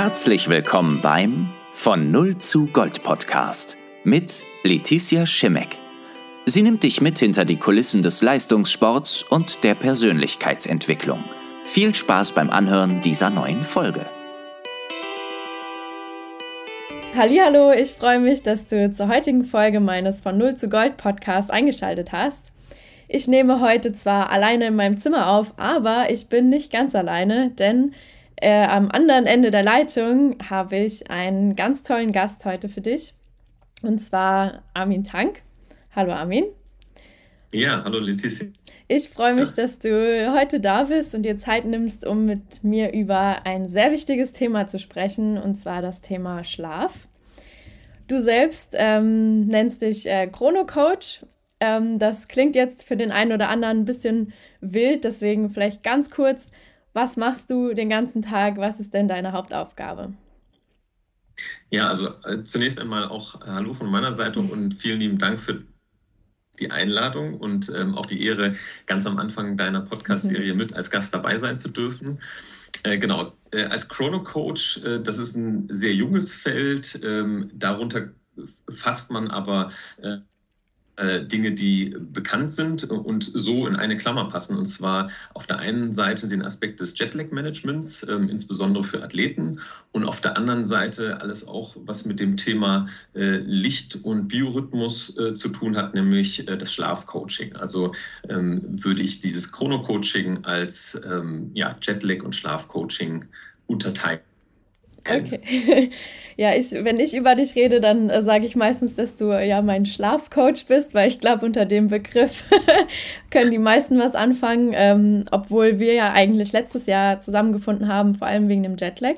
Herzlich willkommen beim Von Null zu Gold Podcast mit Leticia Schimek. Sie nimmt dich mit hinter die Kulissen des Leistungssports und der Persönlichkeitsentwicklung. Viel Spaß beim Anhören dieser neuen Folge. Hallo, ich freue mich, dass du zur heutigen Folge meines Von Null zu Gold Podcast eingeschaltet hast. Ich nehme heute zwar alleine in meinem Zimmer auf, aber ich bin nicht ganz alleine, denn äh, am anderen Ende der Leitung habe ich einen ganz tollen Gast heute für dich. Und zwar Armin Tank. Hallo Armin. Ja, hallo Letizia. Ich freue mich, dass du heute da bist und dir Zeit nimmst, um mit mir über ein sehr wichtiges Thema zu sprechen, und zwar das Thema Schlaf. Du selbst ähm, nennst dich äh, Chrono-Coach. Ähm, das klingt jetzt für den einen oder anderen ein bisschen wild, deswegen vielleicht ganz kurz, was machst du den ganzen Tag? Was ist denn deine Hauptaufgabe? Ja, also äh, zunächst einmal auch äh, Hallo von meiner Seite und vielen lieben Dank für die Einladung und ähm, auch die Ehre, ganz am Anfang deiner Podcast-Serie mhm. mit als Gast dabei sein zu dürfen. Äh, genau, äh, als Chrono-Coach, äh, das ist ein sehr junges Feld. Ähm, darunter fasst man aber äh, Dinge, die bekannt sind und so in eine Klammer passen. Und zwar auf der einen Seite den Aspekt des Jetlag-Managements, äh, insbesondere für Athleten, und auf der anderen Seite alles auch, was mit dem Thema äh, Licht und Biorhythmus äh, zu tun hat, nämlich äh, das Schlafcoaching. Also ähm, würde ich dieses Chrono-Coaching als ähm, ja, Jetlag- und Schlafcoaching unterteilen. Okay. Ja, ich, wenn ich über dich rede, dann äh, sage ich meistens, dass du äh, ja mein Schlafcoach bist, weil ich glaube, unter dem Begriff können die meisten was anfangen, ähm, obwohl wir ja eigentlich letztes Jahr zusammengefunden haben, vor allem wegen dem Jetlag.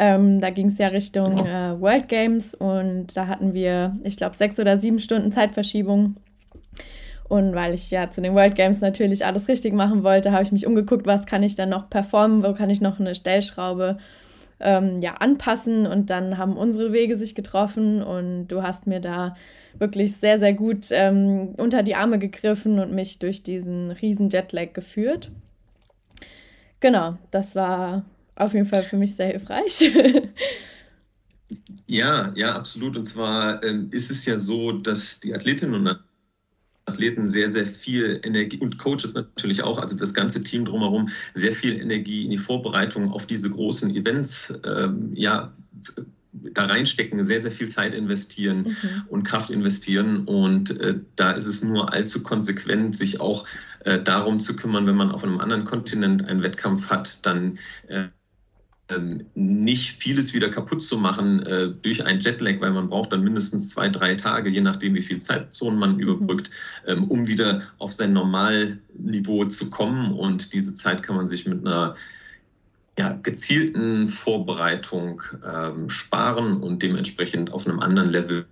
Ähm, da ging es ja Richtung genau. äh, World Games und da hatten wir, ich glaube, sechs oder sieben Stunden Zeitverschiebung. Und weil ich ja zu den World Games natürlich alles richtig machen wollte, habe ich mich umgeguckt, was kann ich dann noch performen, wo kann ich noch eine Stellschraube ähm, ja, anpassen und dann haben unsere Wege sich getroffen und du hast mir da wirklich sehr, sehr gut ähm, unter die Arme gegriffen und mich durch diesen riesen Jetlag geführt. Genau, das war auf jeden Fall für mich sehr hilfreich. ja, ja, absolut. Und zwar ähm, ist es ja so, dass die Athletinnen und Athleten sehr, sehr viel Energie und Coaches natürlich auch, also das ganze Team drumherum, sehr viel Energie in die Vorbereitung auf diese großen Events, ähm, ja, da reinstecken, sehr, sehr viel Zeit investieren mhm. und Kraft investieren. Und äh, da ist es nur allzu konsequent, sich auch äh, darum zu kümmern, wenn man auf einem anderen Kontinent einen Wettkampf hat, dann äh, ähm, nicht vieles wieder kaputt zu machen äh, durch ein Jetlag, weil man braucht dann mindestens zwei, drei Tage, je nachdem, wie viel Zeitzonen man überbrückt, ähm, um wieder auf sein Normalniveau zu kommen. Und diese Zeit kann man sich mit einer ja, gezielten Vorbereitung ähm, sparen und dementsprechend auf einem anderen Level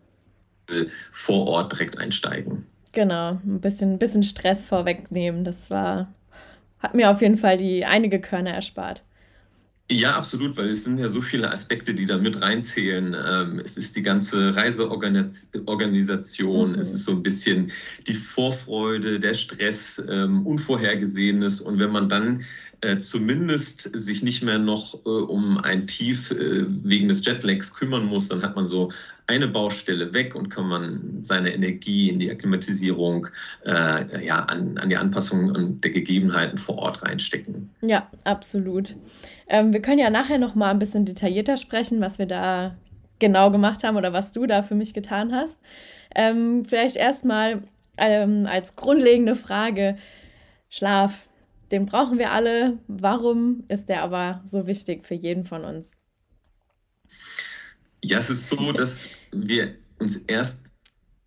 vor Ort direkt einsteigen. Genau, ein bisschen, bisschen Stress vorwegnehmen. Das war, hat mir auf jeden Fall die einige Körner erspart. Ja, absolut, weil es sind ja so viele Aspekte, die da mit reinzählen. Ähm, es ist die ganze Reiseorganisation, mhm. es ist so ein bisschen die Vorfreude, der Stress, ähm, Unvorhergesehenes. Und wenn man dann äh, zumindest sich nicht mehr noch äh, um ein Tief äh, wegen des Jetlags kümmern muss, dann hat man so eine Baustelle weg und kann man seine Energie in die Akklimatisierung, äh, ja, an, an die Anpassung der Gegebenheiten vor Ort reinstecken. Ja, absolut. Ähm, wir können ja nachher noch mal ein bisschen detaillierter sprechen, was wir da genau gemacht haben oder was du da für mich getan hast. Ähm, vielleicht erstmal ähm, als grundlegende Frage: Schlaf den brauchen wir alle. Warum ist der aber so wichtig für jeden von uns? Ja, es ist so, dass wir uns erst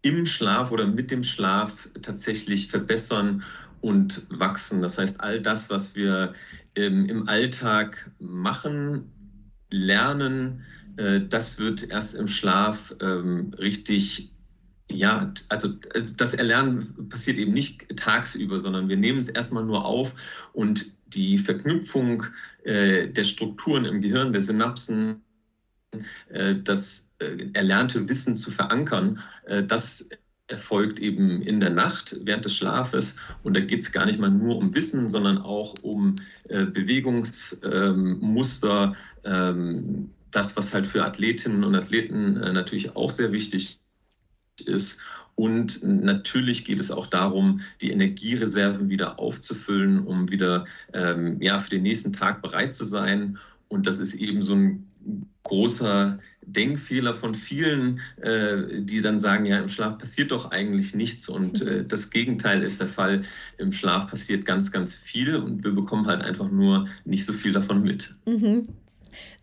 im Schlaf oder mit dem Schlaf tatsächlich verbessern und wachsen. Das heißt, all das, was wir ähm, im Alltag machen, lernen, äh, das wird erst im Schlaf ähm, richtig ja, also äh, das Erlernen passiert eben nicht tagsüber, sondern wir nehmen es erstmal nur auf und die Verknüpfung äh, der Strukturen im Gehirn, der Synapsen, äh, das äh, erlernte Wissen zu verankern, äh, das erfolgt eben in der Nacht während des Schlafes. Und da geht es gar nicht mal nur um Wissen, sondern auch um äh, Bewegungsmuster, ähm, das, was halt für Athletinnen und Athleten natürlich auch sehr wichtig ist. Und natürlich geht es auch darum, die Energiereserven wieder aufzufüllen, um wieder ähm, ja, für den nächsten Tag bereit zu sein. Und das ist eben so ein großer Denkfehler von vielen, äh, die dann sagen, ja, im Schlaf passiert doch eigentlich nichts. Und äh, das Gegenteil ist der Fall. Im Schlaf passiert ganz, ganz viel und wir bekommen halt einfach nur nicht so viel davon mit. Mhm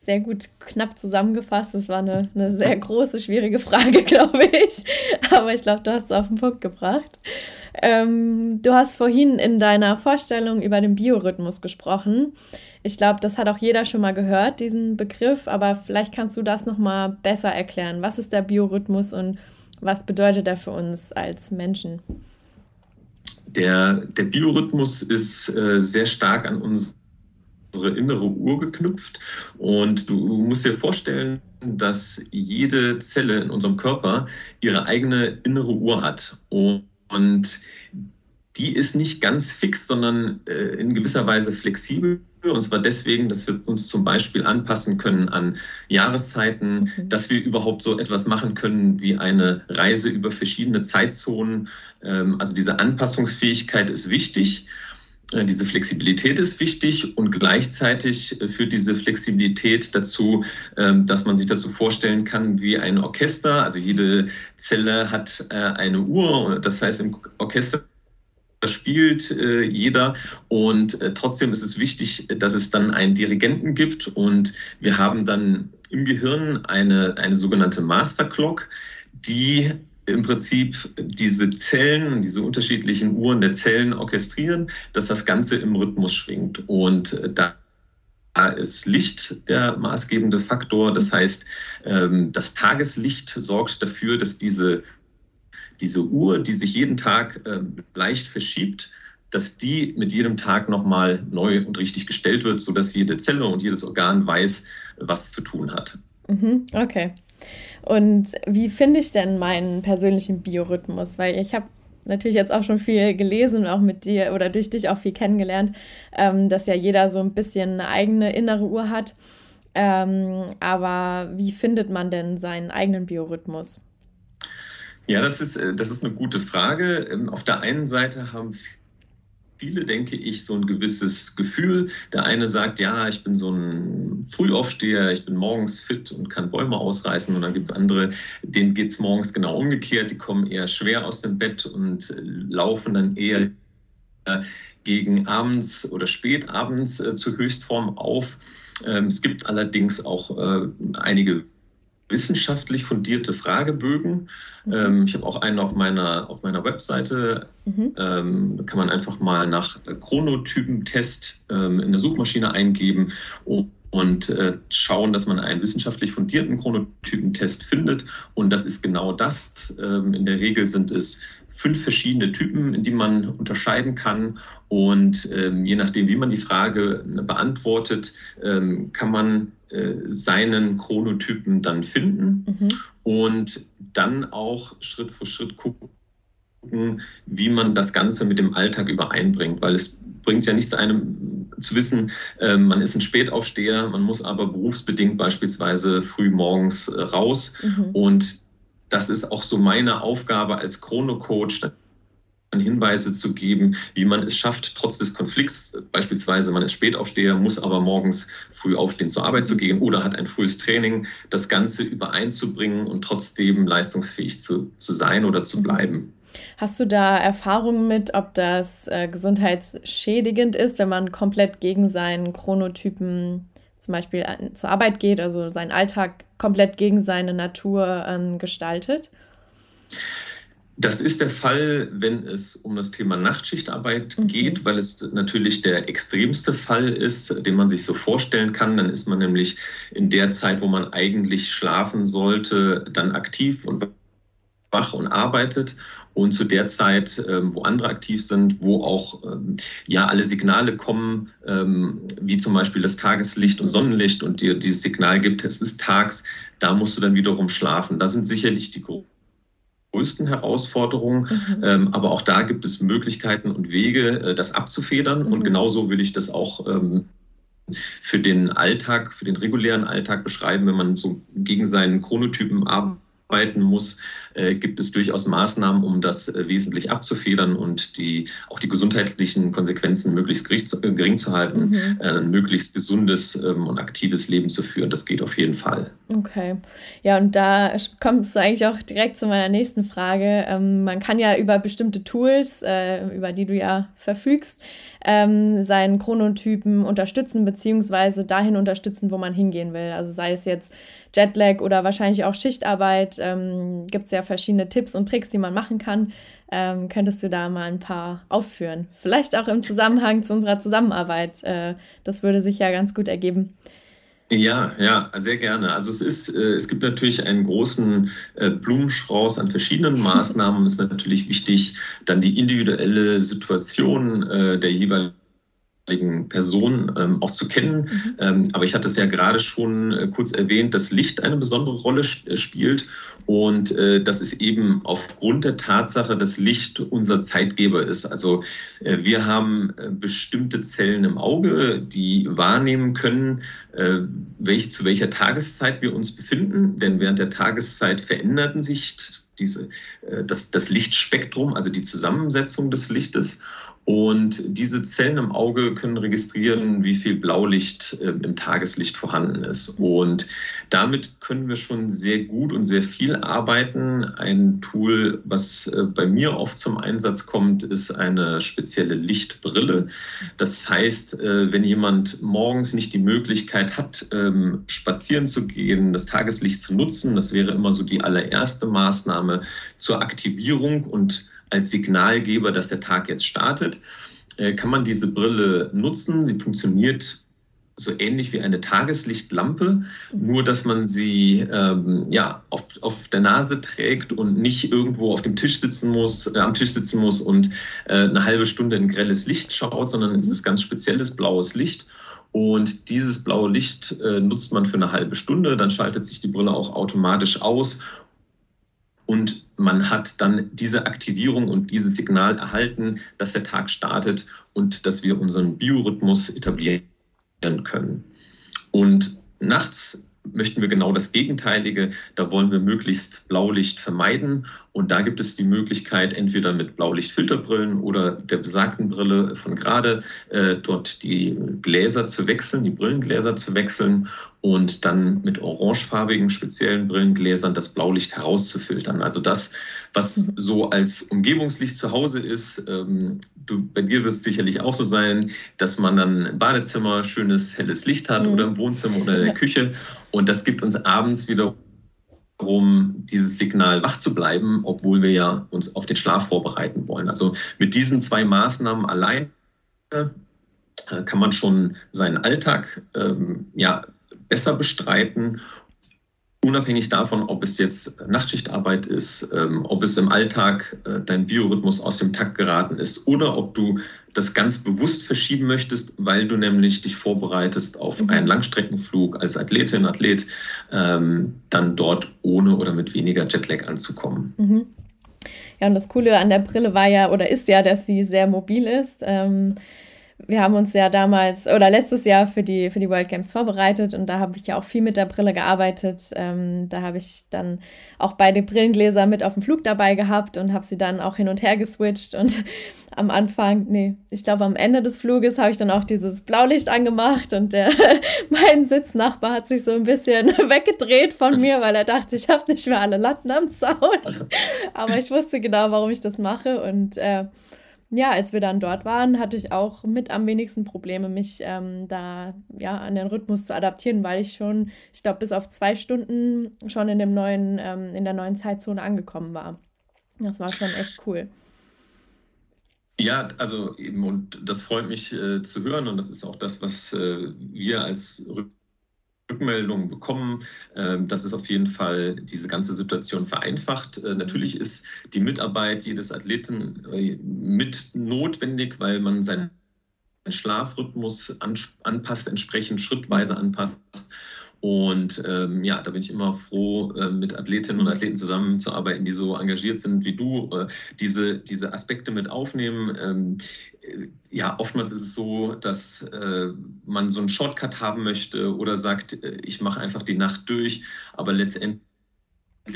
sehr gut knapp zusammengefasst. Das war eine, eine sehr große, schwierige Frage, glaube ich. Aber ich glaube, du hast es auf den Punkt gebracht. Ähm, du hast vorhin in deiner Vorstellung über den Biorhythmus gesprochen. Ich glaube, das hat auch jeder schon mal gehört, diesen Begriff, aber vielleicht kannst du das nochmal besser erklären. Was ist der Biorhythmus und was bedeutet er für uns als Menschen? Der, der Biorhythmus ist äh, sehr stark an uns unsere innere Uhr geknüpft. Und du musst dir vorstellen, dass jede Zelle in unserem Körper ihre eigene innere Uhr hat. Und die ist nicht ganz fix, sondern äh, in gewisser Weise flexibel. Und zwar deswegen, dass wir uns zum Beispiel anpassen können an Jahreszeiten, mhm. dass wir überhaupt so etwas machen können wie eine Reise über verschiedene Zeitzonen. Ähm, also diese Anpassungsfähigkeit ist wichtig. Äh, diese Flexibilität ist wichtig und gleichzeitig äh, führt diese Flexibilität dazu, ähm, dass man sich das so vorstellen kann wie ein Orchester. Also jede Zelle hat äh, eine Uhr. Das heißt, im Orchester spielt jeder und trotzdem ist es wichtig, dass es dann einen Dirigenten gibt und wir haben dann im Gehirn eine, eine sogenannte Master Clock, die im Prinzip diese Zellen, diese unterschiedlichen Uhren der Zellen orchestrieren, dass das Ganze im Rhythmus schwingt. Und äh, da ist Licht der maßgebende Faktor. Das heißt, ähm, das Tageslicht sorgt dafür, dass diese, diese Uhr, die sich jeden Tag ähm, leicht verschiebt, dass die mit jedem Tag nochmal neu und richtig gestellt wird, sodass jede Zelle und jedes Organ weiß, was zu tun hat. Mhm, okay. Und wie finde ich denn meinen persönlichen Biorhythmus? Weil ich habe natürlich jetzt auch schon viel gelesen und auch mit dir oder durch dich auch viel kennengelernt, ähm, dass ja jeder so ein bisschen eine eigene innere Uhr hat. Ähm, aber wie findet man denn seinen eigenen Biorhythmus? Ja, das ist, äh, das ist eine gute Frage. Ähm, auf der einen Seite haben viele, denke ich, so ein gewisses Gefühl. Der eine sagt, ja, ich bin so ein Frühaufsteher, ich bin morgens fit und kann Bäume ausreißen. Und dann gibt es andere, denen geht es morgens genau umgekehrt. Die kommen eher schwer aus dem Bett und laufen dann eher gegen abends oder spätabends äh, zur Höchstform auf. Ähm, es gibt allerdings auch äh, einige wissenschaftlich fundierte Fragebögen. Mhm. Ähm, ich habe auch einen auf meiner, auf meiner Webseite. Mhm. Ähm, da kann man einfach mal nach Chronotypentest ähm, in der Suchmaschine eingeben und, und äh, schauen, dass man einen wissenschaftlich fundierten Chronotypentest findet. Und das ist genau das. Ähm, in der Regel sind es fünf verschiedene Typen, in die man unterscheiden kann. Und ähm, je nachdem, wie man die Frage äh, beantwortet, ähm, kann man äh, seinen Chronotypen dann finden mhm. und dann auch Schritt für Schritt gucken, wie man das Ganze mit dem Alltag übereinbringt, weil es bringt ja nichts einem zu wissen, äh, man ist ein Spätaufsteher, man muss aber berufsbedingt beispielsweise früh morgens äh, raus mhm. und das ist auch so meine Aufgabe als Chrono-Coach, Hinweise zu geben, wie man es schafft, trotz des Konflikts, beispielsweise man ist Spätaufsteher, muss aber morgens früh aufstehen, zur Arbeit zu gehen oder hat ein frühes Training, das Ganze übereinzubringen und trotzdem leistungsfähig zu, zu sein oder zu bleiben. Hast du da Erfahrungen mit, ob das äh, gesundheitsschädigend ist, wenn man komplett gegen seinen Chronotypen zum Beispiel äh, zur Arbeit geht, also seinen Alltag komplett gegen seine Natur ähm, gestaltet? Das ist der Fall, wenn es um das Thema Nachtschichtarbeit mhm. geht, weil es natürlich der extremste Fall ist, den man sich so vorstellen kann. Dann ist man nämlich in der Zeit, wo man eigentlich schlafen sollte, dann aktiv und wach und arbeitet. Und zu der Zeit, ähm, wo andere aktiv sind, wo auch ähm, ja alle Signale kommen, ähm, wie zum Beispiel das Tageslicht und Sonnenlicht und dir dieses Signal gibt, es ist tags, da musst du dann wiederum schlafen. Das sind sicherlich die größten Herausforderungen. Mhm. Ähm, aber auch da gibt es Möglichkeiten und Wege, äh, das abzufedern. Mhm. Und genauso will ich das auch ähm, für den Alltag, für den regulären Alltag beschreiben, wenn man so gegen seinen Chronotypen arbeitet arbeiten muss, äh, gibt es durchaus Maßnahmen, um das äh, wesentlich abzufedern und die, auch die gesundheitlichen Konsequenzen möglichst gering zu, äh, gering zu halten, mhm. Ein möglichst gesundes ähm, und aktives Leben zu führen. Das geht auf jeden Fall. Okay. Ja, und da kommst du eigentlich auch direkt zu meiner nächsten Frage. Ähm, man kann ja über bestimmte Tools, über die du ja verfügst, ähm, seinen Chronotypen unterstützen, beziehungsweise dahin unterstützen, wo man hingehen will. Also sei es jetzt Jetlag oder wahrscheinlich auch Schichtarbeit, ähm, gibt es ja verschiedene Tipps und Tricks, die man machen kann. Ähm, könntest du da mal ein paar aufführen? Vielleicht auch im Zusammenhang zu unserer Zusammenarbeit. Äh, das würde sich ja ganz gut ergeben. Ja, ja, sehr gerne. Also es ist, äh, es gibt natürlich einen großen äh, Blumenstrauß an verschiedenen Maßnahmen. es ist natürlich wichtig, dann die individuelle Situation äh, der jeweiligen Person ähm, auch zu kennen. Mhm. Ähm, aber ich hatte es ja gerade schon äh, kurz erwähnt, dass Licht eine besondere Rolle äh, spielt. Und äh, das ist eben aufgrund der Tatsache, dass Licht unser Zeitgeber ist. Also äh, wir haben äh, bestimmte Zellen im Auge, die wahrnehmen können, äh, welch, zu welcher Tageszeit wir uns befinden. Denn während der Tageszeit veränderten sich diese, das, das Lichtspektrum, also die Zusammensetzung des Lichtes. Und diese Zellen im Auge können registrieren, wie viel Blaulicht äh, im Tageslicht vorhanden ist. Und damit können wir schon sehr gut und sehr viel arbeiten. Ein Tool, was äh, bei mir oft zum Einsatz kommt, ist eine spezielle Lichtbrille. Das heißt, äh, wenn jemand morgens nicht die Möglichkeit hat, ähm, spazieren zu gehen, das Tageslicht zu nutzen, das wäre immer so die allererste Maßnahme zur Aktivierung und als Signalgeber, dass der Tag jetzt startet, äh, kann man diese Brille nutzen. Sie funktioniert so ähnlich wie eine Tageslichtlampe, nur dass man sie ähm, ja, auf, auf der Nase trägt und nicht irgendwo auf dem Tisch sitzen muss, äh, am Tisch sitzen muss und äh, eine halbe Stunde in grelles Licht schaut, sondern es ist ganz spezielles blaues Licht. Und dieses blaue Licht äh, nutzt man für eine halbe Stunde, dann schaltet sich die Brille auch automatisch aus und man hat dann diese Aktivierung und dieses Signal erhalten, dass der Tag startet und dass wir unseren Biorhythmus etablieren können. Und nachts möchten wir genau das Gegenteilige. Da wollen wir möglichst Blaulicht vermeiden. Und da gibt es die Möglichkeit, entweder mit Blaulichtfilterbrillen oder der besagten Brille von gerade äh, dort die Gläser zu wechseln, die Brillengläser zu wechseln und dann mit orangefarbigen speziellen Brillengläsern das Blaulicht herauszufiltern. Also das, was so als Umgebungslicht zu Hause ist, ähm, du, bei dir wird es sicherlich auch so sein, dass man dann im Badezimmer schönes helles Licht hat mhm. oder im Wohnzimmer oder in der Küche und das gibt uns abends wieder um dieses Signal wach zu bleiben, obwohl wir ja uns auf den Schlaf vorbereiten wollen. Also mit diesen zwei Maßnahmen allein äh, kann man schon seinen Alltag ähm, ja, besser bestreiten unabhängig davon, ob es jetzt Nachtschichtarbeit ist, ähm, ob es im Alltag äh, dein Biorhythmus aus dem Takt geraten ist oder ob du das ganz bewusst verschieben möchtest, weil du nämlich dich vorbereitest auf mhm. einen Langstreckenflug als Athletin, Athlet, ähm, dann dort ohne oder mit weniger Jetlag anzukommen. Mhm. Ja, und das Coole an der Brille war ja oder ist ja, dass sie sehr mobil ist. Ähm, wir haben uns ja damals oder letztes Jahr für die, für die World Games vorbereitet und da habe ich ja auch viel mit der Brille gearbeitet. Ähm, da habe ich dann auch beide Brillengläser mit auf dem Flug dabei gehabt und habe sie dann auch hin und her geswitcht. Und am Anfang, nee, ich glaube am Ende des Fluges habe ich dann auch dieses Blaulicht angemacht und der, mein Sitznachbar hat sich so ein bisschen weggedreht von mir, weil er dachte, ich habe nicht mehr alle Latten am Zaun. Aber ich wusste genau, warum ich das mache und äh, ja, als wir dann dort waren, hatte ich auch mit am wenigsten Probleme, mich ähm, da ja an den Rhythmus zu adaptieren, weil ich schon, ich glaube, bis auf zwei Stunden schon in dem neuen, ähm, in der neuen Zeitzone angekommen war. Das war schon echt cool. Ja, also eben, und das freut mich äh, zu hören, und das ist auch das, was äh, wir als Rhythmus Rückmeldungen bekommen, ähm, dass es auf jeden Fall diese ganze Situation vereinfacht. Äh, natürlich ist die Mitarbeit jedes Athleten äh, mit notwendig, weil man seinen Schlafrhythmus anpasst, entsprechend schrittweise anpasst. Und ähm, ja, da bin ich immer froh, äh, mit Athletinnen und Athleten zusammenzuarbeiten, die so engagiert sind wie du, äh, diese, diese Aspekte mit aufnehmen. Ähm, äh, ja, oftmals ist es so, dass äh, man so einen Shortcut haben möchte oder sagt, äh, ich mache einfach die Nacht durch, aber letztendlich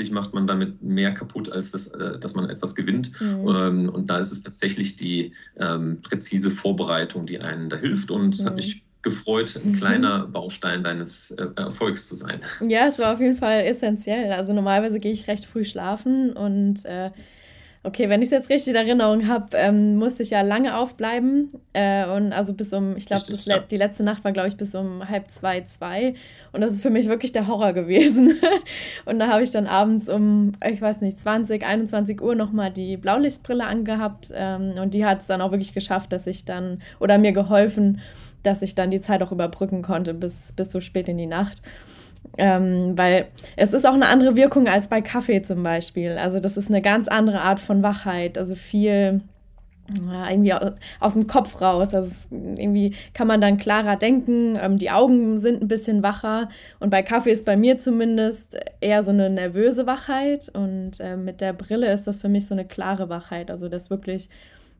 macht man damit mehr kaputt, als das, dass man etwas gewinnt. Mhm. Ähm, und da ist es tatsächlich die ähm, präzise Vorbereitung, die einen da hilft. Und es mhm. hat mich gefreut, ein mhm. kleiner Baustein deines äh, Erfolgs zu sein. Ja, es war auf jeden Fall essentiell. Also normalerweise gehe ich recht früh schlafen und äh, okay, wenn ich es jetzt richtig in Erinnerung habe, ähm, musste ich ja lange aufbleiben äh, und also bis um, ich glaube, ja. die letzte Nacht war, glaube ich, bis um halb zwei, zwei und das ist für mich wirklich der Horror gewesen. und da habe ich dann abends um, ich weiß nicht, 20, 21 Uhr nochmal die Blaulichtbrille angehabt ähm, und die hat es dann auch wirklich geschafft, dass ich dann, oder mir geholfen, dass ich dann die Zeit auch überbrücken konnte bis, bis so spät in die Nacht. Ähm, weil es ist auch eine andere Wirkung als bei Kaffee zum Beispiel. Also das ist eine ganz andere Art von Wachheit, also viel ja, irgendwie aus dem Kopf raus. Also irgendwie kann man dann klarer denken, ähm, die Augen sind ein bisschen wacher und bei Kaffee ist bei mir zumindest eher so eine nervöse Wachheit und äh, mit der Brille ist das für mich so eine klare Wachheit. Also das wirklich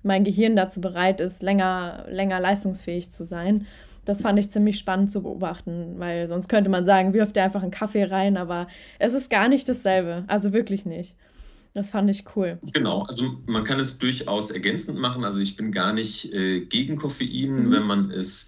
mein Gehirn dazu bereit ist, länger, länger leistungsfähig zu sein. Das fand ich ziemlich spannend zu beobachten, weil sonst könnte man sagen, wirft dir einfach einen Kaffee rein, aber es ist gar nicht dasselbe. Also wirklich nicht. Das fand ich cool. Genau, also man kann es durchaus ergänzend machen. Also ich bin gar nicht äh, gegen Koffein, mhm. wenn man es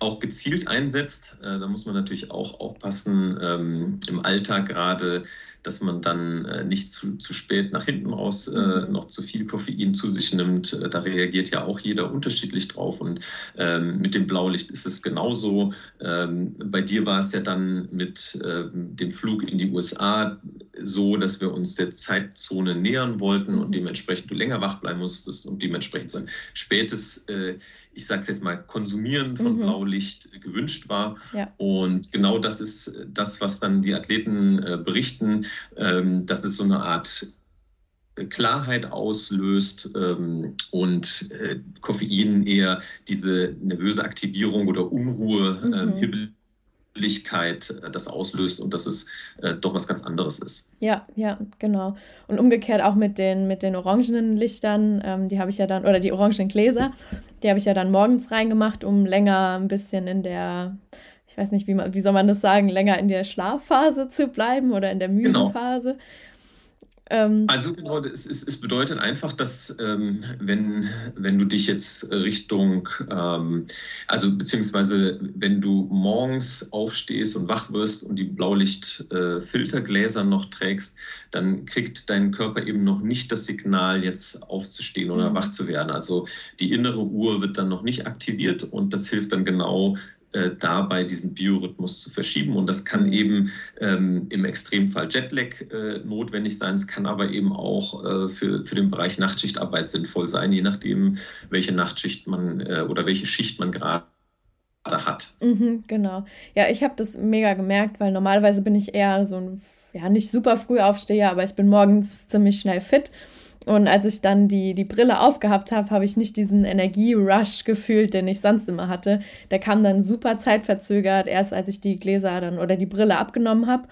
auch gezielt einsetzt. Äh, da muss man natürlich auch aufpassen, ähm, im Alltag gerade dass man dann äh, nicht zu, zu spät nach hinten raus äh, mhm. noch zu viel Koffein zu sich nimmt. Äh, da reagiert ja auch jeder unterschiedlich drauf. Und ähm, mit dem Blaulicht ist es genauso. Ähm, bei dir war es ja dann mit ähm, dem Flug in die USA so, dass wir uns der Zeitzone nähern wollten und mhm. dementsprechend du länger wach bleiben musstest und dementsprechend so ein spätes, äh, ich sage es jetzt mal, Konsumieren von mhm. Blaulicht gewünscht war. Ja. Und genau das ist das, was dann die Athleten äh, berichten, dass es so eine Art Klarheit auslöst ähm, und äh, Koffein eher diese nervöse Aktivierung oder Unruhe, mhm. ähm, Hibbeligkeit äh, das auslöst und dass es äh, doch was ganz anderes ist. Ja, ja, genau. Und umgekehrt auch mit den, mit den orangenen Lichtern, ähm, die habe ich ja dann, oder die orangenen Gläser, die habe ich ja dann morgens reingemacht, um länger ein bisschen in der ich weiß nicht, wie, man, wie soll man das sagen, länger in der Schlafphase zu bleiben oder in der. Müdenphase. Genau. Ähm, also genau, es, es, es, bedeutet einfach, dass ähm, wenn, wenn du dich jetzt Richtung, ähm, also beziehungsweise wenn du morgens aufstehst und wach wirst und die Blaulichtfiltergläser äh, noch trägst, dann kriegt dein Körper eben noch nicht das Signal, jetzt aufzustehen oder mhm. wach zu werden. Also die innere Uhr wird dann noch nicht aktiviert und das hilft dann genau dabei, diesen Biorhythmus zu verschieben. Und das kann eben ähm, im Extremfall Jetlag äh, notwendig sein. Es kann aber eben auch äh, für, für den Bereich Nachtschichtarbeit sinnvoll sein, je nachdem, welche Nachtschicht man äh, oder welche Schicht man gerade hat. Mhm, genau. Ja, ich habe das mega gemerkt, weil normalerweise bin ich eher so ein, ja, nicht super früh aufsteher, aber ich bin morgens ziemlich schnell fit. Und als ich dann die, die Brille aufgehabt habe, habe ich nicht diesen Energie-Rush gefühlt, den ich sonst immer hatte. Der kam dann super zeitverzögert, erst als ich die Gläser dann oder die Brille abgenommen habe.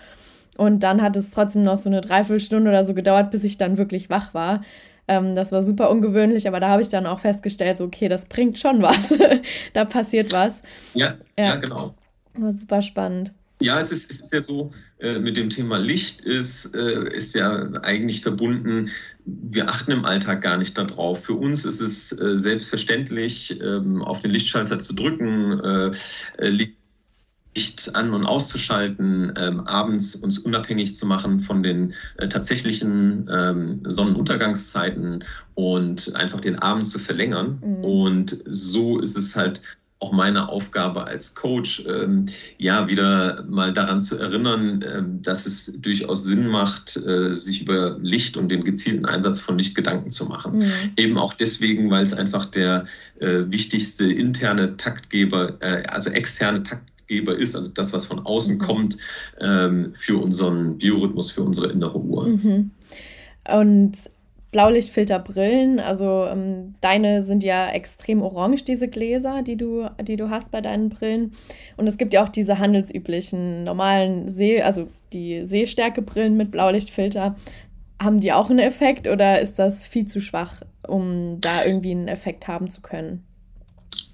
Und dann hat es trotzdem noch so eine Dreiviertelstunde oder so gedauert, bis ich dann wirklich wach war. Ähm, das war super ungewöhnlich, aber da habe ich dann auch festgestellt, so, okay, das bringt schon was. da passiert was. Ja, ja, ja genau. War super spannend. Ja, es ist, es ist ja so, mit dem Thema Licht ist, äh, ist ja eigentlich verbunden, wir achten im Alltag gar nicht darauf. Für uns ist es äh, selbstverständlich, ähm, auf den Lichtschalter zu drücken, äh, Licht an- und auszuschalten, ähm, abends uns unabhängig zu machen von den äh, tatsächlichen ähm, Sonnenuntergangszeiten und einfach den Abend zu verlängern. Mhm. Und so ist es halt auch meine Aufgabe als Coach, ähm, ja, wieder mal daran zu erinnern, ähm, dass es durchaus Sinn macht, äh, sich über Licht und den gezielten Einsatz von Licht Gedanken zu machen. Mhm. Eben auch deswegen, weil es einfach der äh, wichtigste interne Taktgeber, äh, also externe Taktgeber ist, also das, was von außen mhm. kommt, ähm, für unseren Biorhythmus, für unsere innere Uhr. Mhm. Und Blaulichtfilterbrillen, also ähm, deine sind ja extrem orange, diese Gläser, die du, die du hast bei deinen Brillen. Und es gibt ja auch diese handelsüblichen normalen See, also die Sehstärkebrillen mit Blaulichtfilter. Haben die auch einen Effekt oder ist das viel zu schwach, um da irgendwie einen Effekt haben zu können?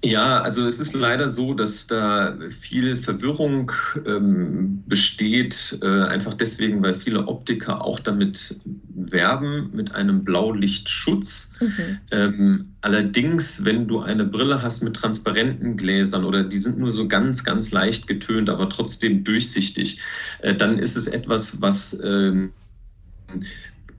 Ja, also es ist leider so, dass da viel Verwirrung ähm, besteht, äh, einfach deswegen, weil viele Optiker auch damit werben, mit einem Blaulichtschutz. Mhm. Ähm, allerdings, wenn du eine Brille hast mit transparenten Gläsern oder die sind nur so ganz, ganz leicht getönt, aber trotzdem durchsichtig, äh, dann ist es etwas, was... Ähm,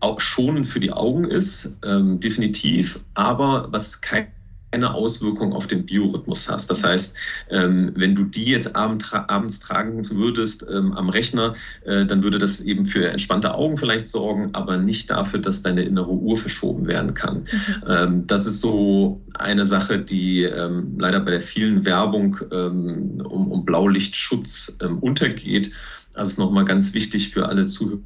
auch schonend für die Augen ist, ähm, definitiv, aber was kein keine Auswirkung auf den Biorhythmus hast. Das heißt, ähm, wenn du die jetzt abend, abends tragen würdest ähm, am Rechner, äh, dann würde das eben für entspannte Augen vielleicht sorgen, aber nicht dafür, dass deine innere Uhr verschoben werden kann. Mhm. Ähm, das ist so eine Sache, die ähm, leider bei der vielen Werbung ähm, um, um Blaulichtschutz ähm, untergeht. Also ist nochmal ganz wichtig für alle Zuhörer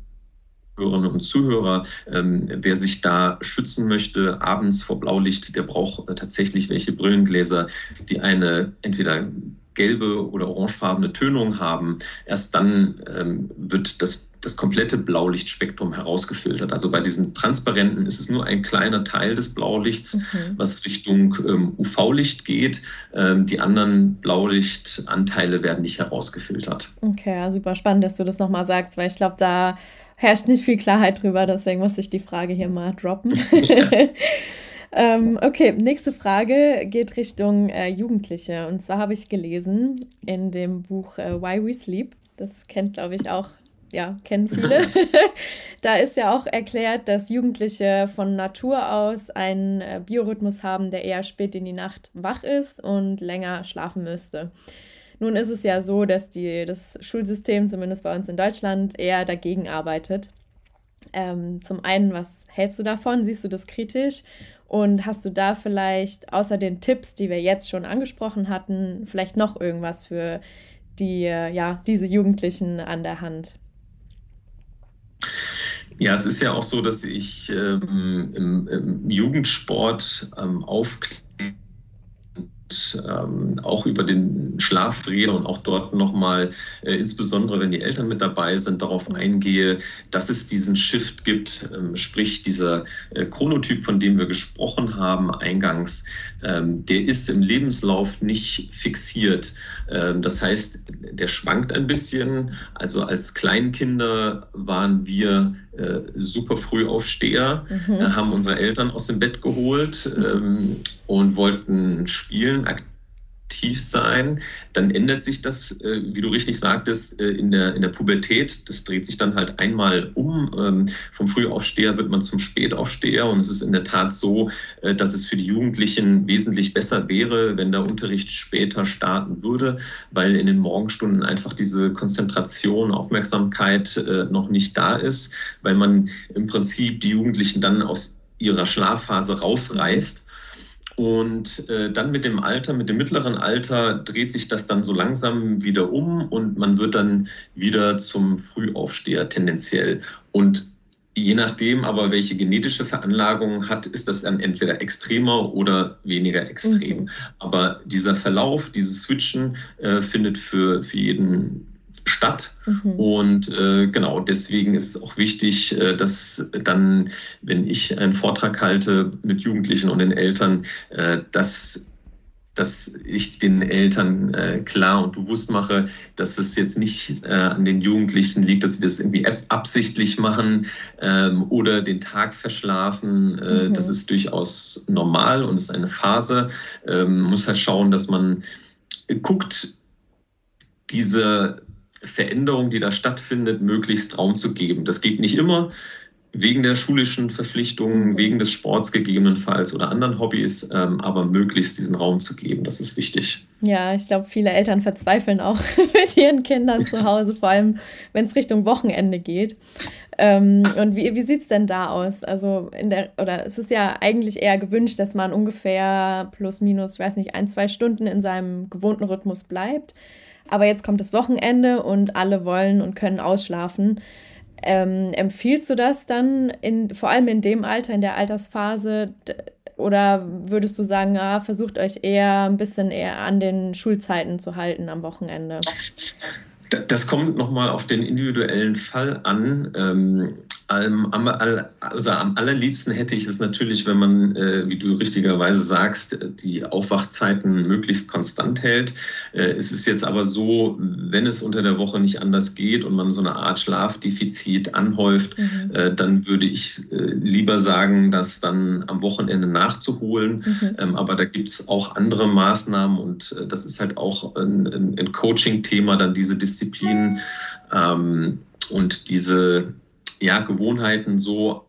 Zuhörerinnen und Zuhörer, ähm, wer sich da schützen möchte, abends vor Blaulicht, der braucht äh, tatsächlich welche Brillengläser, die eine entweder gelbe oder orangefarbene Tönung haben. Erst dann ähm, wird das das komplette Blaulichtspektrum herausgefiltert. Also bei diesen transparenten ist es nur ein kleiner Teil des Blaulichts, mhm. was Richtung ähm, UV-Licht geht. Ähm, die anderen Blaulichtanteile werden nicht herausgefiltert. Okay, ja, super spannend, dass du das nochmal sagst, weil ich glaube, da herrscht nicht viel Klarheit drüber, deswegen muss ich die Frage hier mal droppen. ähm, okay, nächste Frage geht Richtung äh, Jugendliche. Und zwar habe ich gelesen in dem Buch äh, Why We Sleep. Das kennt, glaube ich, auch, ja, kennen viele. da ist ja auch erklärt, dass Jugendliche von Natur aus einen äh, Biorhythmus haben, der eher spät in die Nacht wach ist und länger schlafen müsste. Nun ist es ja so, dass die, das Schulsystem, zumindest bei uns in Deutschland, eher dagegen arbeitet. Ähm, zum einen, was hältst du davon? Siehst du das kritisch? Und hast du da vielleicht außer den Tipps, die wir jetzt schon angesprochen hatten, vielleicht noch irgendwas für die, ja, diese Jugendlichen an der Hand? Ja, es ist ja auch so, dass ich ähm, im, im, Jugendsport ähm, aufkläre ähm, auch über den Schlaf rede und auch dort nochmal, äh, insbesondere wenn die Eltern mit dabei sind, darauf eingehe, dass es diesen Shift gibt, ähm, sprich dieser äh, Chronotyp, von dem wir gesprochen haben eingangs, ähm, der ist im Lebenslauf nicht fixiert. Ähm, das heißt, der schwankt ein bisschen. Also als Kleinkinder waren wir äh, super früh Aufsteher, mhm. Äh, haben unsere Eltern aus dem Bett geholt ähm, und wollten spielen, aktiv sein, dann ändert sich das, äh, wie du richtig sagtest, äh, in, der, in der Pubertät. Das dreht sich dann halt einmal um. Ähm, vom Frühaufsteher wird man zum Spätaufsteher und es ist in der Tat so, äh, dass es für die Jugendlichen wesentlich besser wäre, wenn der Unterricht später starten würde, weil in den Morgenstunden einfach diese Konzentration, Aufmerksamkeit noch nicht da ist, weil man im Prinzip die Jugendlichen dann aus ihrer Schlafphase rausreißt und äh, dann mit dem Alter, mit dem mittleren Alter dreht sich das dann so langsam wieder um und man wird dann wieder zum Frühaufsteher tendenziell. Und je nachdem aber, welche genetische Veranlagung hat, ist das dann entweder extremer oder weniger extrem. Mhm. Aber dieser Verlauf, dieses Switchen äh, findet für, für jeden statt. Mhm. Und äh, genau deswegen ist es auch wichtig, äh, dass dann, wenn ich einen Vortrag halte mit Jugendlichen und den Eltern, äh, dass dass ich den Eltern äh, klar und bewusst mache, dass es jetzt nicht äh, an den Jugendlichen liegt, dass sie das irgendwie absichtlich machen ähm, oder den Tag verschlafen. Äh, mhm. Das ist durchaus normal und ist eine Phase. Ähm, man muss halt schauen, dass man guckt, diese Veränderung, die da stattfindet, möglichst Raum zu geben. Das geht nicht immer wegen der schulischen Verpflichtungen, mhm. wegen des Sports gegebenenfalls oder anderen Hobbys, ähm, aber möglichst diesen Raum zu geben, das ist wichtig. Ja, ich glaube, viele Eltern verzweifeln auch mit ihren Kindern zu Hause, vor allem wenn es Richtung Wochenende geht. Ähm, und wie, wie sieht es denn da aus? Also in der, oder es ist ja eigentlich eher gewünscht, dass man ungefähr plus minus, ich weiß nicht, ein, zwei Stunden in seinem gewohnten Rhythmus bleibt. Aber jetzt kommt das Wochenende und alle wollen und können ausschlafen. Ähm, empfiehlst du das dann in, vor allem in dem Alter, in der Altersphase? Oder würdest du sagen, ah, versucht euch eher ein bisschen eher an den Schulzeiten zu halten am Wochenende? Das kommt nochmal auf den individuellen Fall an. Ähm, am, also am allerliebsten hätte ich es natürlich, wenn man, äh, wie du richtigerweise sagst, die Aufwachzeiten möglichst konstant hält. Äh, es ist jetzt aber so, wenn es unter der Woche nicht anders geht und man so eine Art Schlafdefizit anhäuft, mhm. äh, dann würde ich äh, lieber sagen, das dann am Wochenende nachzuholen. Mhm. Ähm, aber da gibt es auch andere Maßnahmen und äh, das ist halt auch ein, ein, ein Coaching-Thema, dann diese Disziplinen ähm, und diese ja, Gewohnheiten so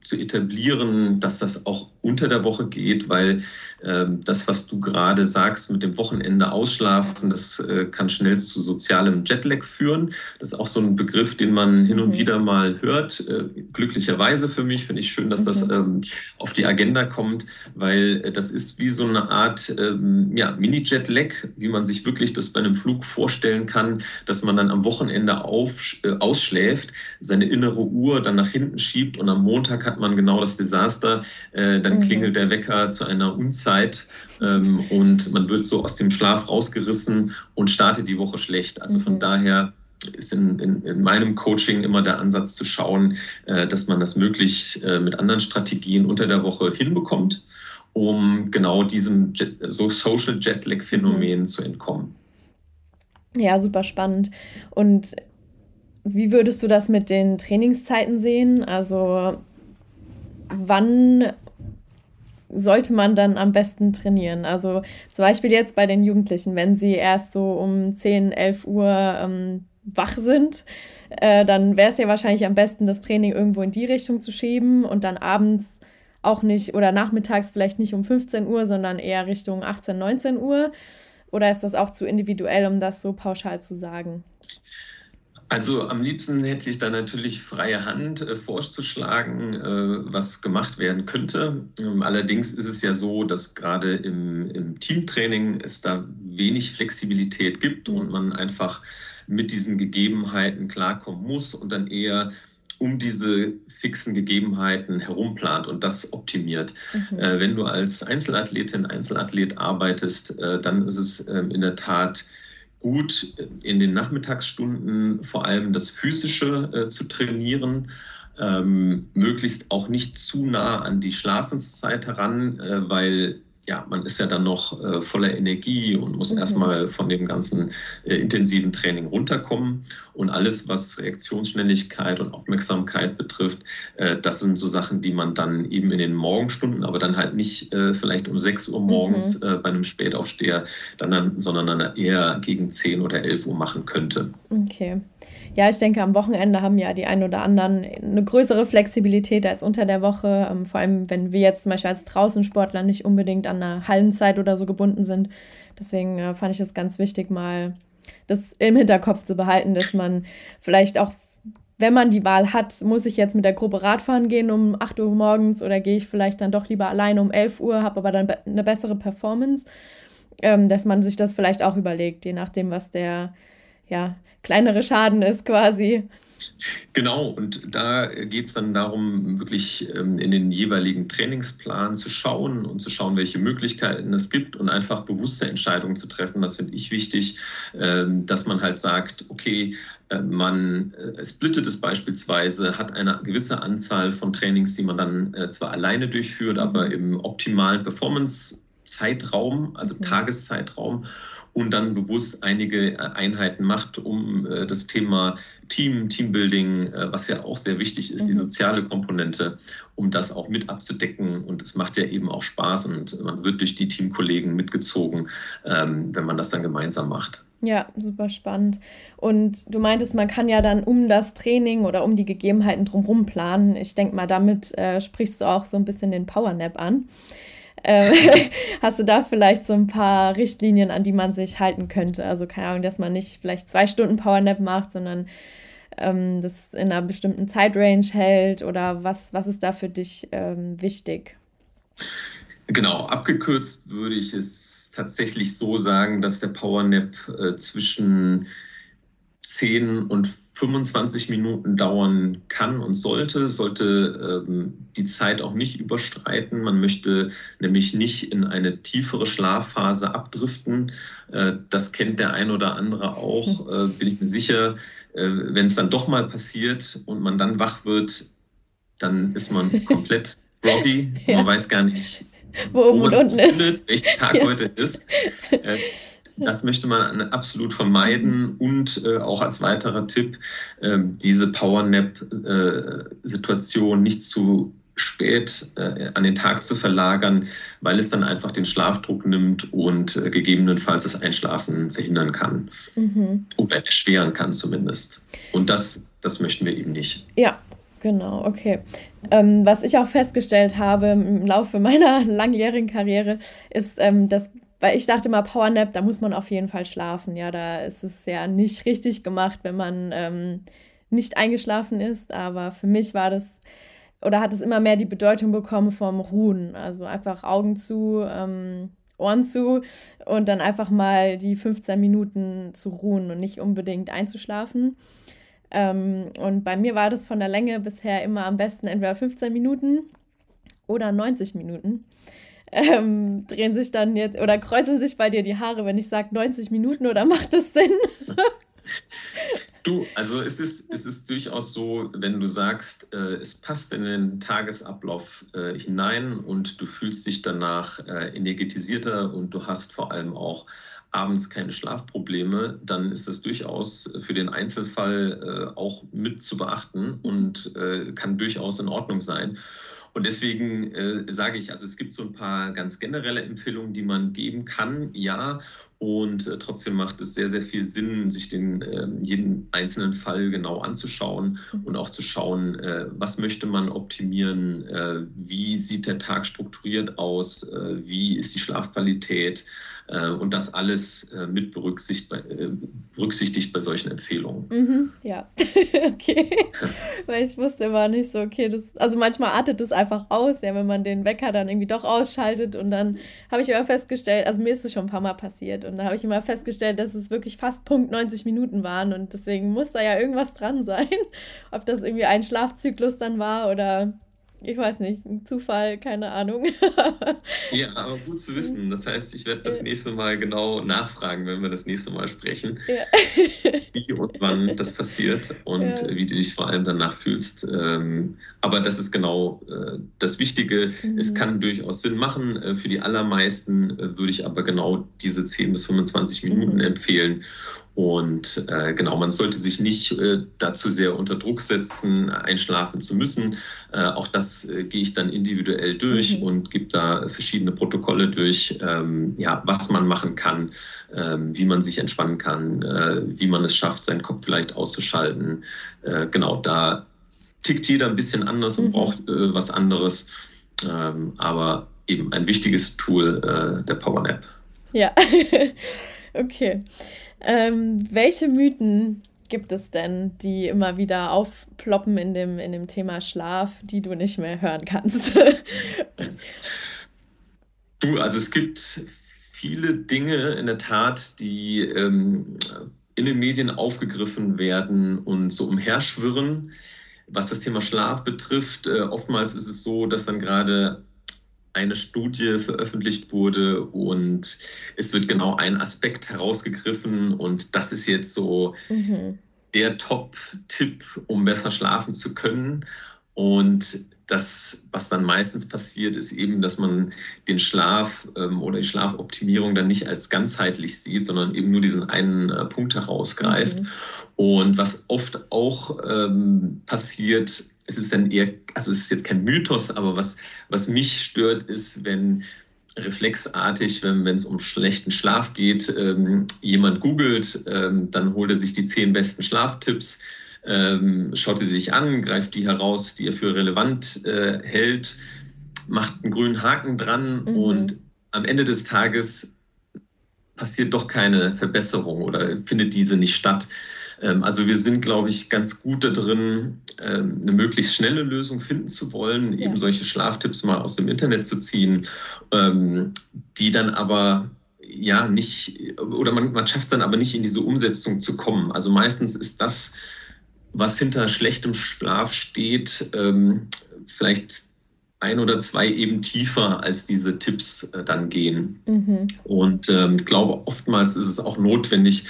zu etablieren, dass das auch unter der Woche geht, weil äh, das, was du gerade sagst mit dem Wochenende ausschlafen, das äh, kann schnell zu sozialem Jetlag führen. Das ist auch so ein Begriff, den man hin und mhm. wieder mal hört. Äh, glücklicherweise für mich finde ich schön, dass mhm. das ähm, auf die Agenda kommt, weil äh, das ist wie so eine Art ähm, ja, Mini-Jetlag, wie man sich wirklich das bei einem Flug vorstellen kann, dass man dann am Wochenende auf, äh, ausschläft, seine innere Uhr dann nach hinten schiebt und am Montag hat man genau das Desaster. Äh, dann mhm. klingelt der Wecker zu einer Unzeit ähm, und man wird so aus dem Schlaf rausgerissen und startet die Woche schlecht. Also von mhm. daher ist in, in, in, meinem Coaching immer der Ansatz zu schauen, äh, dass man das möglich äh, mit anderen Strategien unter der Woche hinbekommt, um genau diesem Jet, so Social Jetlag-Phänomen mhm. zu entkommen. Ja, super spannend. Und wie würdest du das mit den Trainingszeiten sehen? Also wann sollte man dann am besten trainieren? Also zum Beispiel jetzt bei den Jugendlichen, wenn sie erst so um 10, 11 Uhr ähm, wach sind, äh, dann wäre es ja wahrscheinlich am besten, das Training irgendwo in die Richtung zu schieben und dann abends auch nicht oder nachmittags vielleicht nicht um 15 Uhr, sondern eher Richtung 18, 19 Uhr. Oder ist das auch zu individuell, um das so pauschal zu sagen? Also am liebsten hätte ich da natürlich freie Hand äh, vorzuschlagen, äh, was gemacht werden könnte. Ähm, allerdings ist es ja so, dass gerade im, im Teamtraining es da wenig Flexibilität gibt und man einfach mit diesen Gegebenheiten klarkommen muss und dann eher um diese fixen Gegebenheiten herumplant und das optimiert. Mhm. Äh, wenn du als Einzelathletin, Einzelathlet arbeitest, äh, dann ist es äh, in der Tat gut in den Nachmittagsstunden vor allem das Physische äh, zu trainieren, ähm, möglichst auch nicht zu nah an die Schlafenszeit heran, äh, weil ja, man ist ja dann noch äh, voller Energie und muss mhm. erstmal von dem ganzen äh, intensiven Training runterkommen. Und alles, was Reaktionsschnelligkeit und Aufmerksamkeit betrifft, äh, das sind so Sachen, die man dann eben in den Morgenstunden, aber dann halt nicht äh, vielleicht um 6 Uhr morgens mhm. Äh, bei einem Spätaufsteher, dann, dann, sondern dann eher gegen 10 oder 11 Uhr machen könnte. Okay ja, ich denke, am Wochenende haben ja die einen oder anderen eine größere Flexibilität als unter der Woche. Ähm, vor allem, wenn wir jetzt zum Beispiel als Draußensportler nicht unbedingt an eine Hallenzeit oder so gebunden sind. Deswegen äh, fand ich es ganz wichtig, mal das im Hinterkopf zu behalten, dass man vielleicht auch, wenn man die Wahl hat, muss ich jetzt mit der Gruppe Radfahren gehen um 8 Uhr morgens oder gehe ich vielleicht dann doch lieber alleine um 11 Uhr, habe aber dann eine bessere Performance, ähm, dass man sich das vielleicht auch überlegt, je nachdem, was der ja, kleinere Schaden ist quasi. Genau, und da geht es dann darum, wirklich ähm, in den jeweiligen Trainingsplan zu schauen und zu schauen, welche Möglichkeiten es gibt und einfach bewusste Entscheidungen zu treffen. Das finde ich wichtig, ähm, dass man halt sagt, okay, äh, man äh, splittet es beispielsweise, hat eine gewisse Anzahl von Trainings, die man dann äh, zwar alleine durchführt, aber im optimalen Performance-Zeitraum, also mhm. Tageszeitraum und dann bewusst einige äh, Einheiten macht, um äh, das Thema Team, Teambuilding, äh, was ja auch sehr wichtig ist, mhm. die soziale Komponente, um das auch mit abzudecken. Und es macht ja eben auch Spaß und man wird durch die Teamkollegen mitgezogen, ähm, wenn man das dann gemeinsam macht. Ja, super spannend. Und du meintest, man kann ja dann um das Training oder um die Gegebenheiten drumherum planen. Ich denke mal, damit äh, sprichst du auch so ein bisschen den Powernap an. Ähm, hast du da vielleicht so ein paar Richtlinien, an die man sich halten könnte? Also keine Ahnung, dass man nicht vielleicht zwei Stunden Powernap macht, sondern ähm, das in einer bestimmten Zeitrange hält oder was, was ist da für dich ähm, wichtig? Genau, abgekürzt würde ich es tatsächlich so sagen, dass der Powernap äh, zwischen 10 und 25 Minuten dauern kann und sollte, sollte ähm, die Zeit auch nicht überstreiten. Man möchte nämlich nicht in eine tiefere Schlafphase abdriften. Äh, das kennt der ein oder andere auch, äh, bin ich mir sicher. Äh, wenn es dann doch mal passiert und man dann wach wird, dann ist man komplett groggy. ja. Man weiß gar nicht, wo oben und unten ist. Welcher Tag ja. heute ist. Das möchte man absolut vermeiden und äh, auch als weiterer Tipp, äh, diese Powernap-Situation nicht zu spät äh, an den Tag zu verlagern, weil es dann einfach den Schlafdruck nimmt und äh, gegebenenfalls das Einschlafen verhindern kann mhm. oder erschweren kann zumindest. Und das, das möchten wir eben nicht. Ja, Genau, okay. Ähm, was ich auch festgestellt habe im Laufe meiner langjährigen Karriere, ist, ähm, dass weil ich dachte mal, Powernap, da muss man auf jeden Fall schlafen. Ja, da ist es ja nicht richtig gemacht, wenn man ähm, nicht eingeschlafen ist. Aber für mich war das oder hat es immer mehr die Bedeutung bekommen vom Ruhen. Also einfach Augen zu, ähm, Ohren zu und dann einfach mal die 15 Minuten zu ruhen und nicht unbedingt einzuschlafen. Ähm, und bei mir war das von der Länge bisher immer am besten entweder 15 Minuten oder 90 Minuten ähm, drehen sich dann jetzt oder kräuseln sich bei dir die Haare, wenn ich sage 90 Minuten oder macht das Sinn? Du, also es ist, es ist durchaus so, wenn du sagst, äh, es passt in den Tagesablauf äh, hinein und du fühlst dich danach äh, energetisierter und du hast vor allem auch abends keine Schlafprobleme, dann ist das durchaus für den Einzelfall äh, auch mit zu beachten und äh, kann durchaus in Ordnung sein. Und deswegen äh, sage ich, also es gibt so ein paar ganz generelle Empfehlungen, die man geben kann, ja. Und äh, trotzdem macht es sehr, sehr viel Sinn, sich den äh, jeden einzelnen Fall genau anzuschauen mhm. und auch zu schauen, äh, was möchte man optimieren, äh, wie sieht der Tag strukturiert aus, äh, wie ist die Schlafqualität, äh, und das alles mit berücksichtigt, äh, berücksichtigt bei solchen Empfehlungen. Mhm, ja, okay. Weil ich wusste immer nicht so, okay, das, also manchmal artet es einfach aus, ja, wenn man den Wecker dann irgendwie doch ausschaltet und dann habe ich immer festgestellt, also mir ist es schon ein paar Mal passiert und da habe ich immer festgestellt, dass es wirklich fast Punkt 90 Minuten waren und deswegen muss da ja irgendwas dran sein, ob das irgendwie ein Schlafzyklus dann war oder ich weiß nicht, ein Zufall, keine Ahnung. ja, aber gut zu wissen. Das heißt, ich werde das nächste Mal genau nachfragen, wenn wir das nächste Mal sprechen, ja. wie und wann das passiert und ja. wie du dich vor allem danach fühlst. Ähm, aber das ist genau äh, das Wichtige. Mhm. Es kann durchaus Sinn machen. Äh, für die allermeisten äh, würde ich aber genau diese 10 bis 25 Minuten mhm. empfehlen. Und äh, genau, man sollte sich nicht äh, dazu sehr unter Druck setzen, einschlafen zu müssen. Äh, auch das äh, gehe ich dann individuell durch mhm. und gebe da verschiedene Protokolle durch, ähm, ja, was man machen kann, ähm, wie man sich entspannen kann, äh, wie man es schafft, seinen Kopf vielleicht auszuschalten. Äh, genau, da tickt jeder ein bisschen anders und mhm. braucht was anderes. Ähm, aber eben ein wichtiges Tool der PowerNap. Ja, okay. Ähm, welche Mythen gibt es denn, die immer wieder aufploppen in dem, in dem Thema Schlaf, die du nicht mehr hören kannst? du, also es gibt viele Dinge in der Tat, die ähm, in den Medien aufgegriffen werden und so umherschwirren. Was das Thema Schlaf betrifft, äh, oftmals ist es so, dass dann gerade eine Studie veröffentlicht wurde und es wird genau ein Aspekt herausgegriffen und das ist jetzt so mhm. der Top-Tipp, um besser schlafen zu können. Und das, was dann meistens passiert, ist eben, dass man den Schlaf ähm, oder die Schlafoptimierung dann nicht als ganzheitlich sieht, sondern eben nur diesen einen äh, Punkt herausgreift. Mhm. Und was oft auch ähm, passiert, es ist dann eher, also es ist jetzt kein Mythos, aber was, was mich stört, ist, wenn reflexartig, wenn es um schlechten Schlaf geht, ähm, jemand googelt, ähm, dann holt er sich die zehn besten Schlaftipps ähm, schaut sie sich an, greift die heraus, die er für relevant äh, hält, macht einen grünen Haken dran mhm. und am Ende des Tages passiert doch keine Verbesserung oder findet diese nicht statt. Ähm, also wir sind, glaube ich, ganz gut da drin, ähm, eine möglichst schnelle Lösung finden zu wollen, ja. eben solche Schlaftipps mal aus dem Internet zu ziehen, ähm, die dann aber ja nicht, oder man, man schafft es dann aber nicht in diese Umsetzung zu kommen. Also meistens ist das, was hinter schlechtem Schlaf steht, vielleicht ein oder zwei eben tiefer als diese Tipps äh, dann gehen. Mhm. Und ähm, ich glaube, oftmals ist es auch notwendig,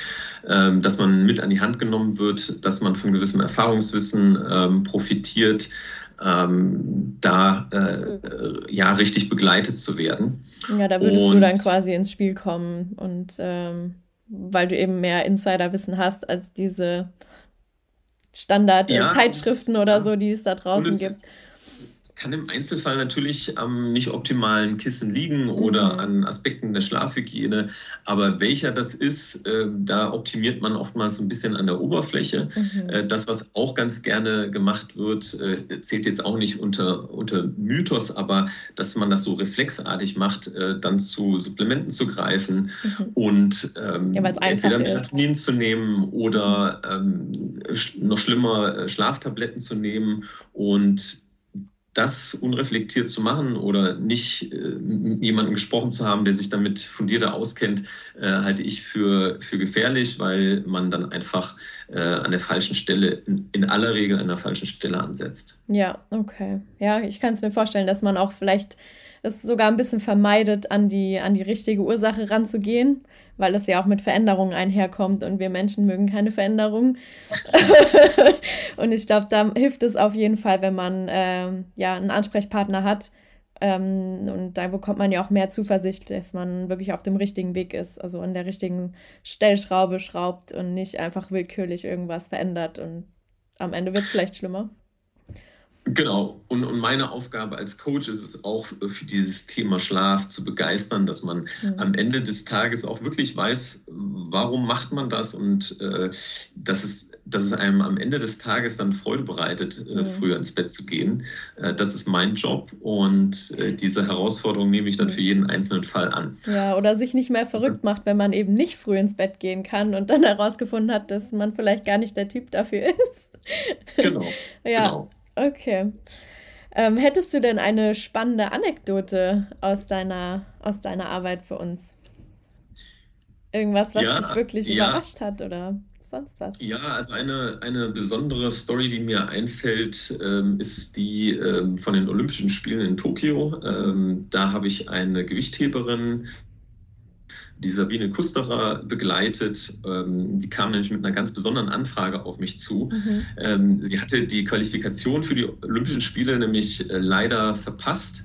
ähm, dass man mit an die Hand genommen wird, dass man von gewissem Erfahrungswissen ähm, profitiert, ähm, da äh, ja richtig begleitet zu werden. Ja, da würdest und, du dann quasi ins Spiel kommen und ähm, weil du eben mehr Insiderwissen hast als diese Standard-Zeitschriften ja, oder so, die es da draußen gibt. Ist, kann im Einzelfall natürlich am nicht optimalen Kissen liegen oder mhm. an Aspekten der Schlafhygiene. Aber welcher das ist, äh, da optimiert man oftmals ein bisschen an der Oberfläche. Mhm. Äh, das, was auch ganz gerne gemacht wird, äh, zählt jetzt auch nicht unter, unter Mythos, aber dass man das so reflexartig macht, äh, dann zu Supplementen zu greifen mhm. und ähm, ja, entweder Melatonin zu nehmen oder ähm, noch schlimmer äh, Schlaftabletten zu nehmen und das unreflektiert zu machen oder nicht äh, mit jemandem gesprochen zu haben, der sich damit fundierter auskennt, äh, halte ich für, für gefährlich, weil man dann einfach äh, an der falschen Stelle, in, in, aller Regel an der falschen Stelle ansetzt. Ja, okay. Ja, ich kann es mir vorstellen, dass man auch vielleicht es sogar ein bisschen vermeidet, an die, an die richtige Ursache ranzugehen weil es ja auch mit Veränderungen einherkommt und wir Menschen mögen keine Veränderungen. und ich glaube, da hilft es auf jeden Fall, wenn man ähm, ja einen Ansprechpartner hat. Ähm, und da bekommt man ja auch mehr Zuversicht, dass man wirklich auf dem richtigen Weg ist, also an der richtigen Stellschraube schraubt und nicht einfach willkürlich irgendwas verändert und am Ende wird es vielleicht schlimmer. Genau. Und, und meine Aufgabe als Coach ist es auch, für dieses Thema Schlaf zu begeistern, dass man mhm. am Ende des Tages auch wirklich weiß, warum macht man das und äh, dass, es, dass es einem am Ende des Tages dann Freude bereitet, äh, mhm. früher ins Bett zu gehen. Äh, das ist mein Job und äh, diese Herausforderung nehme ich dann für jeden einzelnen Fall an. Ja, oder sich nicht mehr verrückt macht, wenn man eben nicht früh ins Bett gehen kann und dann herausgefunden hat, dass man vielleicht gar nicht der Typ dafür ist. Genau. ja. Genau. Okay. Ähm, hättest du denn eine spannende Anekdote aus deiner, aus deiner Arbeit für uns? Irgendwas, was ja, dich wirklich ja. überrascht hat oder sonst was? Ja, also eine, eine besondere Story, die mir einfällt, ähm, ist die ähm, von den Olympischen Spielen in Tokio. Ähm, da habe ich eine Gewichtheberin die Sabine Kusterer begleitet. Ähm, die kam nämlich mit einer ganz besonderen Anfrage auf mich zu. Mhm. Ähm, sie hatte die Qualifikation für die Olympischen Spiele nämlich äh, leider verpasst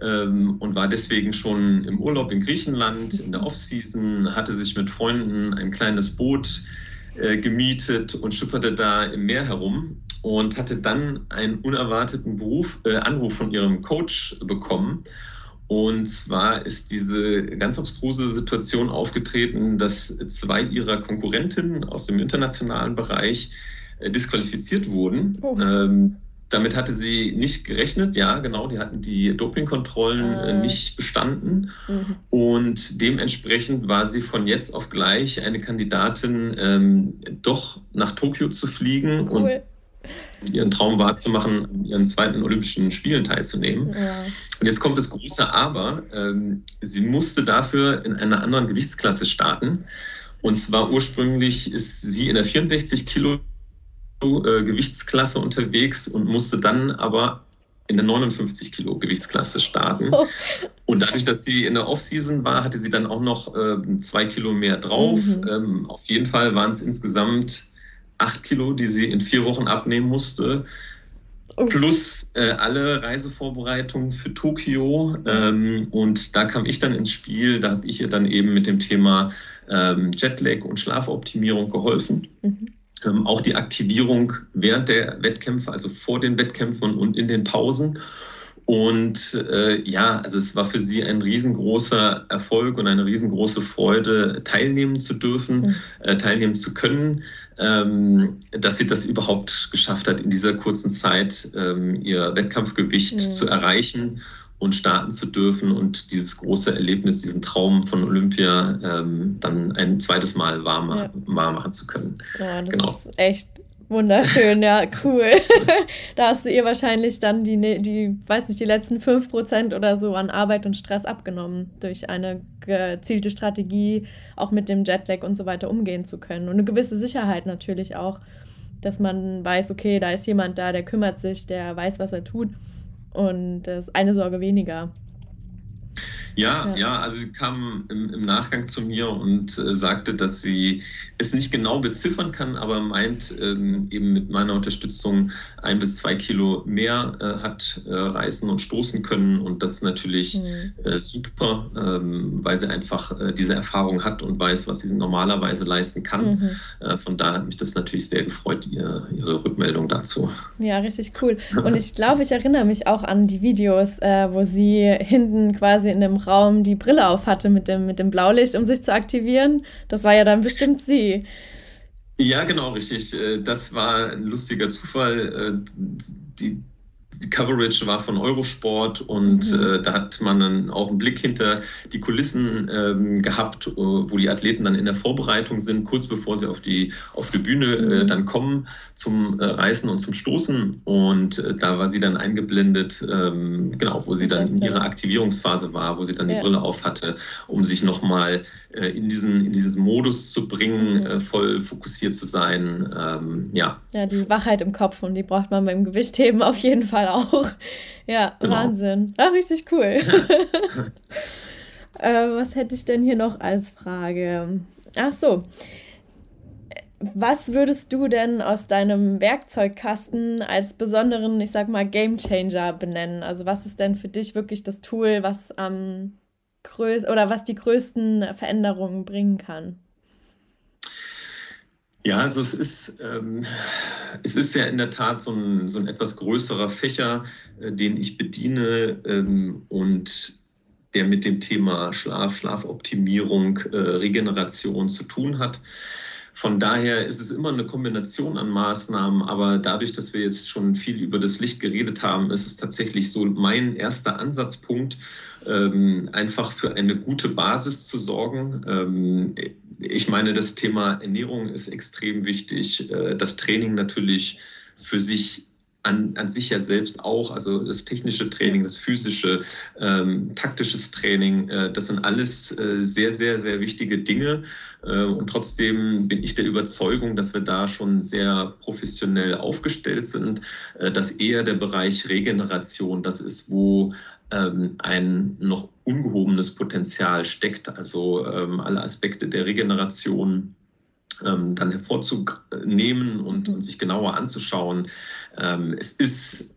ähm, und war deswegen schon im Urlaub in Griechenland in der Offseason, hatte sich mit Freunden ein kleines Boot äh, gemietet und schipperte da im Meer herum und hatte dann einen unerwarteten Beruf, äh, Anruf von ihrem Coach bekommen und zwar ist diese ganz abstruse Situation aufgetreten, dass zwei ihrer Konkurrentinnen aus dem internationalen Bereich äh, disqualifiziert wurden. Oh. Ähm, damit hatte sie nicht gerechnet, ja, genau, die hatten die Dopingkontrollen äh. nicht bestanden. Mhm. Und dementsprechend war sie von jetzt auf gleich eine Kandidatin, ähm, doch nach Tokio zu fliegen cool. und ihren Traum wahrzumachen, an ihren zweiten Olympischen Spielen teilzunehmen. Ja. Und jetzt kommt das große Aber. Ähm, sie musste dafür in einer anderen Gewichtsklasse starten. Und zwar ursprünglich ist sie in der 64 Kilo äh, Gewichtsklasse unterwegs und musste dann aber in der 59 Kilo Gewichtsklasse starten. Oh. Und dadurch, dass sie in der Offseason war, hatte sie dann auch noch äh, zwei Kilo mehr drauf. Mhm. Ähm, auf jeden Fall waren es insgesamt acht Kilo, die sie in vier Wochen abnehmen musste. Plus äh, alle Reisevorbereitungen für Tokio. Ähm, und da kam ich dann ins Spiel. Da habe ich ihr dann eben mit dem Thema ähm, Jetlag und Schlafoptimierung geholfen. Mhm. Ähm, auch die Aktivierung während der Wettkämpfe, also vor den Wettkämpfen und in den Pausen. Und äh, ja, also es war für sie ein riesengroßer Erfolg und eine riesengroße Freude, teilnehmen zu dürfen, mhm. äh, teilnehmen zu können, ähm, dass sie das überhaupt geschafft hat, in dieser kurzen Zeit ähm, ihr Wettkampfgewicht mhm. zu erreichen und starten zu dürfen und dieses große Erlebnis, diesen Traum von Olympia ähm, dann ein zweites Mal wahr, ja. wahr machen zu können. Ja, das genau. ist echt Wunderschön, ja, cool. da hast du ihr wahrscheinlich dann die, ne, die, weiß nicht, die letzten 5% oder so an Arbeit und Stress abgenommen, durch eine gezielte Strategie, auch mit dem Jetlag und so weiter umgehen zu können. Und eine gewisse Sicherheit natürlich auch, dass man weiß, okay, da ist jemand da, der kümmert sich, der weiß, was er tut. Und das ist eine Sorge weniger. Ja, ja, ja, also sie kam im, im Nachgang zu mir und äh, sagte, dass sie es nicht genau beziffern kann, aber meint, ähm, eben mit meiner Unterstützung ein bis zwei Kilo mehr äh, hat äh, reißen und stoßen können. Und das ist natürlich mhm. Äh, super, ähm, weil sie einfach äh, diese Erfahrung hat und weiß, was sie normalerweise leisten kann. Mhm. Äh, von daher hat mich das natürlich sehr gefreut, ihr, ihre Rückmeldung dazu. Ja, richtig cool. Und ich glaube, ich erinnere mich auch an die Videos, wo sie hinten quasi in dem Raum die Brille auf hatte mit dem, mit dem Blaulicht, um sich zu aktivieren. Das war ja dann bestimmt sie. Ja, genau, richtig. Äh, das war ein lustiger Zufall. Äh, die, die Coverage war von Eurosport und mhm. äh, da hat man dann auch einen Blick hinter die Kulissen ähm, gehabt, äh, wo die Athleten dann in der Vorbereitung sind, kurz bevor sie auf die, auf die Bühne äh, mhm. äh, dann kommen zum äh, Reißen und zum Stoßen. Und äh, da war sie dann eingeblendet, ähm, genau, wo sie dann in ihrer Aktivierungsphase war, wo sie dann die Brille auf hatte, um sich nochmal äh, in, diesen, in diesen Modus zu bringen, mhm. voll fokussiert zu sein. Ähm, ja. Ja, die Wachheit im Kopf und die braucht man beim Gewichtheben auf jeden Fall auch. Ja, genau. Wahnsinn. Ach, richtig cool. äh, was hätte ich denn hier noch als Frage? Ach so. Was würdest du denn aus deinem Werkzeugkasten als besonderen, ich sag mal, Gamechanger benennen? Also was ist denn für dich wirklich das Tool, was am größ oder was die größten Veränderungen bringen kann? Ja, also es ist, ähm, es ist ja in der Tat so ein, so ein etwas größerer Fächer, äh, den ich bediene ähm, und der mit dem Thema Schlaf, Schlafoptimierung, äh, Regeneration zu tun hat. Von daher ist es immer eine Kombination an Maßnahmen, aber dadurch, dass wir jetzt schon viel über das Licht geredet haben, ist es tatsächlich so mein erster Ansatzpunkt, ähm, einfach für eine gute Basis zu sorgen. Ähm, ich meine, das Thema Ernährung ist extrem wichtig. Äh, das Training natürlich für sich an, an sich ja selbst auch, also das technische Training, das physische, ähm, taktisches Training, äh, das sind alles äh, sehr, sehr, sehr wichtige Dinge. Äh, und trotzdem bin ich der Überzeugung, dass wir da schon sehr professionell aufgestellt sind, äh, dass eher der Bereich Regeneration das ist, wo ähm, ein noch ungehobenes Potenzial steckt. Also ähm, alle Aspekte der Regeneration ähm, dann hervorzunehmen und, und, sich genauer anzuschauen. Ähm, es ist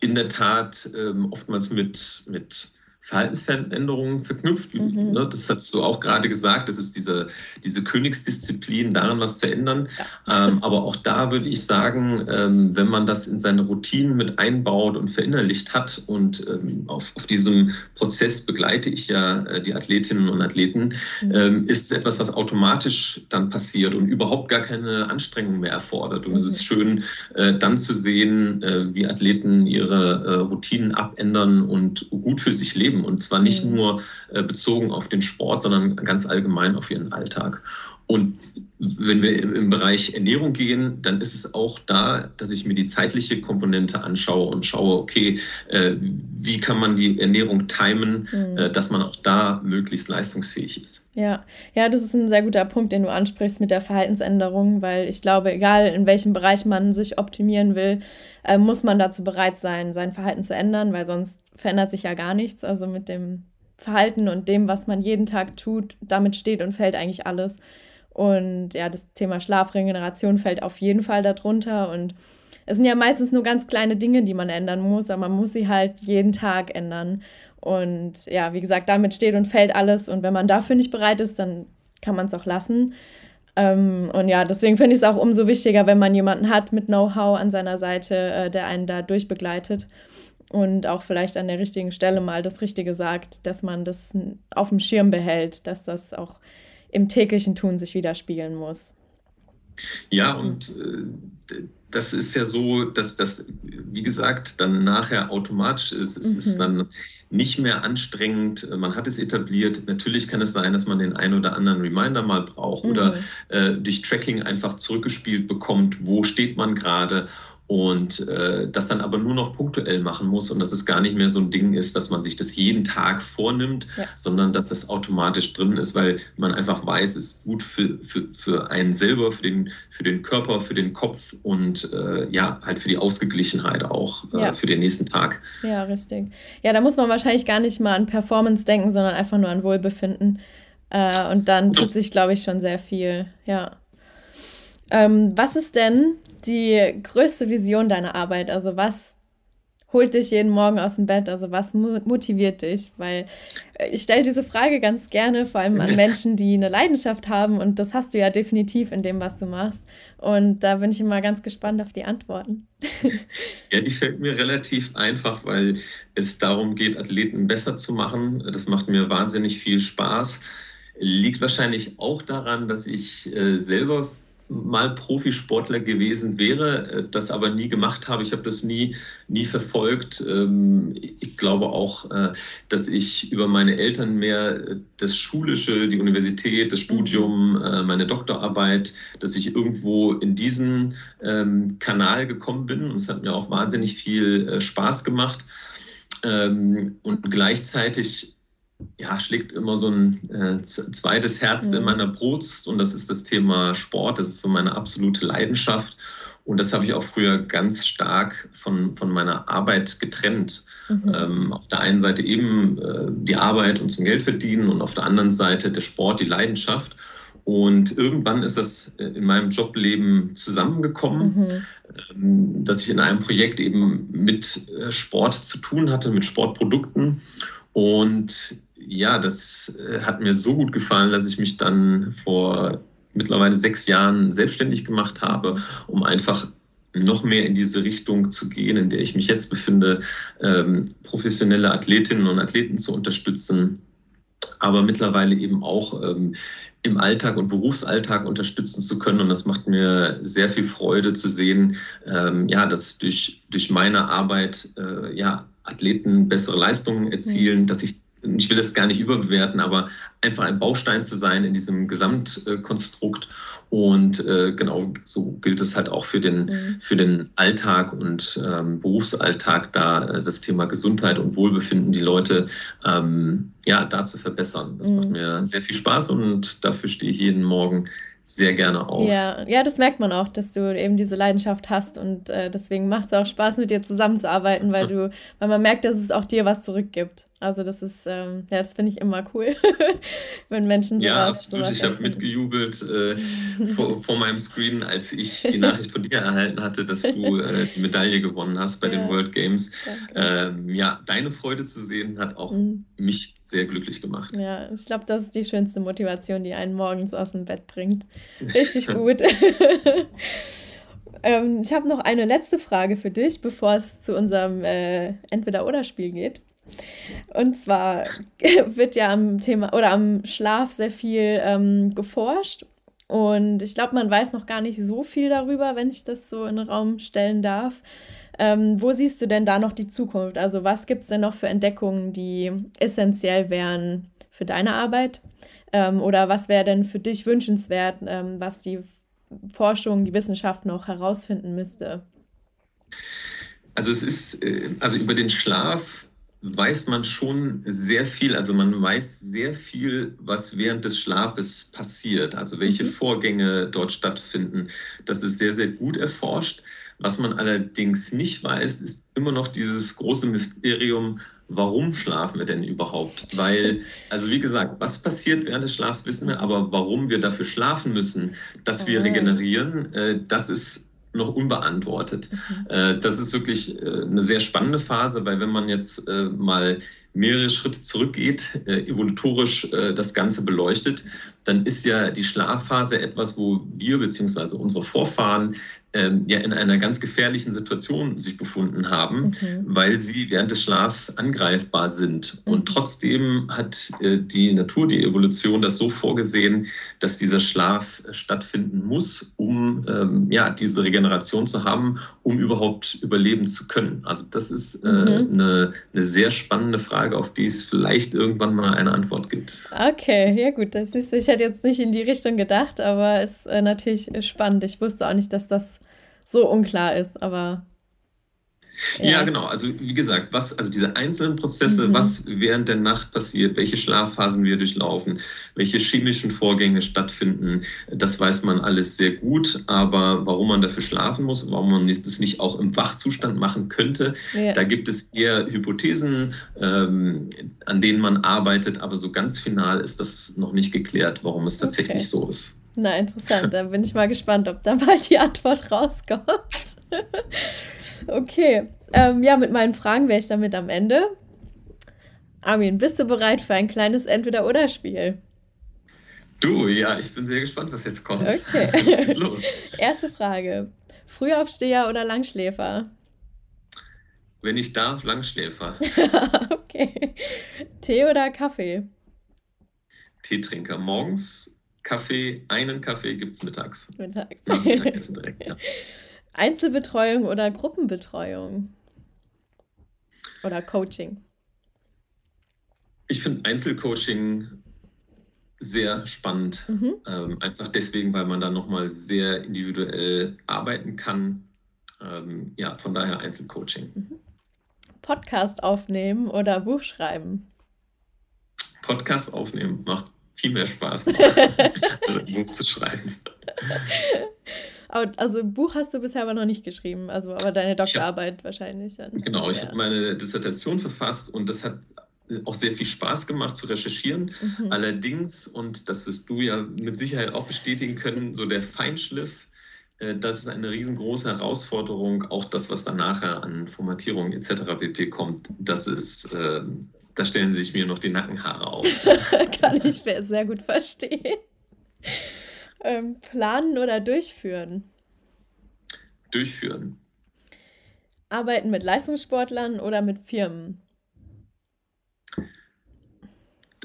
in der Tat ähm, oftmals mit, mit Verhaltensveränderungen verknüpft. Mhm. Ne, das hast du auch gerade gesagt, das ist diese, diese Königsdisziplin, daran was zu ändern. Ja. Ähm, aber auch da würde ich sagen, ähm, wenn man das in seine Routinen mit einbaut und verinnerlicht hat und ähm, auf, auf diesem Prozess begleite ich ja äh, die Athletinnen und Athleten, mhm. Ähm, ist es etwas, was automatisch dann passiert und überhaupt gar keine Anstrengung mehr erfordert. Und mhm. es ist schön, äh, dann zu sehen, äh, wie Athleten ihre äh, Routinen abändern und gut für sich leben leben und zwar nicht mhm. nur äh, bezogen auf den Sport, sondern ganz allgemein auf ihren Alltag. Und wenn wir im, Bereich Ernährung gehen, dann ist es auch da, dass ich mir die zeitliche Komponente anschaue und schaue, okay, äh, wie kann man die Ernährung timen, mhm. äh, dass man auch da möglichst leistungsfähig ist. Ja, ja, das ist ein sehr guter Punkt, den du ansprichst mit der Verhaltensänderung, weil ich glaube, egal in welchem Bereich man sich optimieren will, äh, muss man dazu bereit sein, sein Verhalten zu ändern, weil sonst verändert sich ja gar nichts. Also mit dem Verhalten und dem, was man jeden Tag tut, damit steht und fällt eigentlich alles. Und ja, das Thema Schlafregeneration fällt auf jeden Fall darunter. Und es sind ja meistens nur ganz kleine Dinge, die man ändern muss, aber man muss sie halt jeden Tag ändern. Und ja, wie gesagt, damit steht und fällt alles. Und wenn man dafür nicht bereit ist, dann kann man es auch lassen. Ähm, und ja, deswegen finde ich es auch umso wichtiger, wenn man jemanden hat mit Know-how an seiner Seite, äh, der einen da durchbegleitet und auch vielleicht an der richtigen Stelle mal das Richtige sagt, dass man das auf dem Schirm behält, dass das auch im täglichen Tun sich widerspiegeln muss. Ja, und äh, das ist ja so, dass das, wie gesagt, dann nachher automatisch ist. Es mhm. ist dann nicht mehr anstrengend. Man hat es etabliert. Natürlich kann es sein, dass man den einen oder anderen Reminder mal braucht mhm. oder äh, durch Tracking einfach zurückgespielt bekommt, wo steht man gerade und äh, das dann aber nur noch punktuell machen muss und dass es gar nicht mehr so ein Ding ist, dass man sich das jeden Tag vornimmt, ja. sondern dass es automatisch drin ist, weil man einfach weiß, es ist gut für, für, für einen selber, für den, für den Körper, für den Kopf und äh, ja, halt für die Ausgeglichenheit auch äh, ja. für den nächsten Tag. Ja, richtig. Ja, da muss man wahrscheinlich gar nicht mal an Performance denken, sondern einfach nur an Wohlbefinden. Äh, und dann tut sich, glaube ich, schon sehr viel. Ja. Ähm, was ist denn die größte Vision deiner Arbeit? Also was holt dich jeden Morgen aus dem Bett? Also was motiviert dich? Weil äh, ich stelle diese Frage ganz gerne, vor allem an Menschen, die eine Leidenschaft haben. Und das hast du ja definitiv in dem, was du machst. Und da bin ich immer ganz gespannt auf die Antworten. Ja, die fällt mir relativ einfach, weil es darum geht, Athleten besser zu machen. Das macht mir wahnsinnig viel Spaß. Liegt wahrscheinlich auch daran, dass ich äh, selber mal Profisportler gewesen wäre, äh, das aber nie gemacht habe. Ich habe das nie, nie verfolgt. Ähm, ich glaube auch, äh, dass ich über meine Eltern mehr äh, das Schulische, die Universität, das Studium, mhm. meine Doktorarbeit, dass ich irgendwo in diesen ähm, Kanal gekommen bin. Und es hat mir auch wahnsinnig viel Spaß gemacht. Ähm, und gleichzeitig ja, schlägt immer so ein äh, zweites Herz mhm. in meiner Brust und das ist das Thema Sport. Das ist so meine absolute Leidenschaft. Und das habe ich auch früher ganz stark von, von meiner Arbeit getrennt. Mhm. Ähm, auf der einen Seite eben äh, die Arbeit und zum Geld verdienen und auf der anderen Seite der Sport, die Leidenschaft. Und irgendwann ist das äh, in meinem Jobleben zusammengekommen, mhm. Ähm, dass ich in einem Projekt eben mit äh, Sport zu tun hatte, mit Sportprodukten. Und ja, das äh, hat mir so gut gefallen, dass ich mich dann vor mittlerweile sechs Jahren selbstständig gemacht habe, um einfach noch mehr in diese Richtung zu gehen, in der ich mich jetzt befinde, ähm, professionelle Athletinnen und Athleten zu unterstützen, aber mittlerweile eben auch ähm, im Alltag und Berufsalltag unterstützen zu können. Und das macht mir sehr viel Freude zu sehen, ähm, ja, dass durch, durch meine Arbeit äh, ja, Athleten bessere Leistungen erzielen, mhm. dass ich ich will das gar nicht überbewerten, aber einfach ein Baustein zu sein in diesem Gesamtkonstrukt. Und äh, genau so gilt es halt auch für den, mhm. für den Alltag und ähm, Berufsalltag, da äh, das Thema Gesundheit und Wohlbefinden die Leute ähm, ja, da zu verbessern. Das mhm. macht mir sehr viel Spaß und dafür stehe ich jeden Morgen sehr gerne auf. Ja, ja, das merkt man auch, dass du eben diese Leidenschaft hast und äh, deswegen macht es auch Spaß, mit dir zusammenzuarbeiten, weil du, weil man merkt, dass es auch dir was zurückgibt. Also das ist, ähm, ja, das finde ich immer cool, wenn Menschen sowas Ja, absolut. Sowas ich habe mitgejubelt äh, vor, vor, meinem Screen, als ich die Nachricht von dir erhalten hatte, dass du äh, die Medaille gewonnen hast bei ja, den World Games. Ähm, ja, deine Freude zu sehen hat auch mhm. mich sehr glücklich gemacht. Ja, ich glaube, das ist die schönste Motivation, die einen morgens aus dem Bett bringt. Richtig gut. ähm, ich habe noch eine letzte Frage für dich, bevor es zu unserem äh, Entweder-Oder-Spiel geht. Und zwar wird ja am Thema oder am Schlaf sehr viel ähm, geforscht. Und ich glaube, man weiß noch gar nicht so viel darüber, wenn ich das so in den Raum stellen darf. Ähm, wo siehst du denn da noch die Zukunft? Also was gibt es denn noch für Entdeckungen, die essentiell wären für deine Arbeit? Ähm, oder was wäre denn für dich wünschenswert, ähm, was die Forschung, die Wissenschaft noch herausfinden müsste? Also es ist, äh, also über den Schlaf weiß man schon sehr viel. Also man weiß sehr viel, was während des Schlafes passiert, also welche mhm. Vorgänge dort stattfinden. Das ist sehr, sehr gut erforscht. Was man allerdings nicht weiß, ist immer noch dieses große Mysterium, warum schlafen wir denn überhaupt? Weil, also wie gesagt, was passiert während des Schlafs, wissen wir, aber warum wir dafür schlafen müssen, dass wir regenerieren, äh, das ist noch unbeantwortet. Mhm. Äh, das ist wirklich äh, eine sehr spannende Phase, weil wenn man jetzt äh, mal mehrere Schritte zurückgeht, evolutorisch das Ganze beleuchtet, dann ist ja die Schlafphase etwas, wo wir bzw. unsere Vorfahren ähm, ja in einer ganz gefährlichen Situation sich befunden haben, mhm. weil sie während des Schlafs angreifbar sind. Mhm. Und trotzdem hat äh, die Natur, die Evolution das so vorgesehen, dass dieser Schlaf stattfinden muss, um ähm, ja, diese Regeneration zu haben, um überhaupt überleben zu können? Also das ist äh, mhm. eine, eine sehr spannende Frage, auf die es vielleicht irgendwann mal eine Antwort gibt. Okay, ja gut, das ist, ich hätte jetzt nicht in die Richtung gedacht, aber es ist äh, natürlich spannend. Ich wusste auch nicht, dass das so unklar ist, aber ja. ja. genau. Also wie gesagt, was, also diese einzelnen Prozesse, mhm. was während der Nacht passiert, welche Schlafphasen wir durchlaufen, welche chemischen Vorgänge stattfinden, das weiß man alles sehr gut. Aber warum man dafür schlafen muss, warum man das nicht auch im Wachzustand machen könnte, ja. da gibt es eher Hypothesen, ähm, an denen man arbeitet, aber so ganz final ist das noch nicht geklärt, warum es tatsächlich okay. so ist. Na, interessant. Da bin ich mal gespannt, ob da bald die Antwort rauskommt. Okay, ähm, ja, mit meinen Fragen wäre ich damit am Ende. Armin, bist du bereit für ein kleines Entweder-Oder-Spiel? Du, ja, ich bin sehr gespannt, was jetzt kommt. Okay. Schieß los. Erste Frage. Frühaufsteher oder Langschläfer? Wenn ich darf, Langschläfer. okay. Tee oder Kaffee? Teetrinker. Morgens Kaffee, einen Kaffee gibt es mittags. Mittags. Ja, Mittagessen direkt, ja. Einzelbetreuung oder Gruppenbetreuung? Oder Coaching? Ich finde Einzelcoaching sehr spannend. Mhm. Ähm, einfach deswegen, weil man da nochmal sehr individuell arbeiten kann. Ähm, ja, von daher Einzelcoaching. Mhm. Podcast aufnehmen oder Buch schreiben? Podcast aufnehmen macht viel mehr Spaß, als ein Buch zu schreiben. also ein Buch hast du bisher aber noch nicht geschrieben, also aber deine Doktorarbeit hab, wahrscheinlich. Dann. Genau, ich ja. habe meine Dissertation verfasst und das hat auch sehr viel Spaß gemacht zu recherchieren. Mhm. Allerdings, und das wirst du ja mit Sicherheit auch bestätigen können, so der Feinschliff, äh, das ist eine riesengroße Herausforderung. Auch das, was dann nachher an Formatierung etc. pp. kommt, das ist, äh, da stellen sich mir noch die Nackenhaare auf. Kann ich sehr gut verstehen. Ähm, planen oder durchführen? Durchführen. Arbeiten mit Leistungssportlern oder mit Firmen?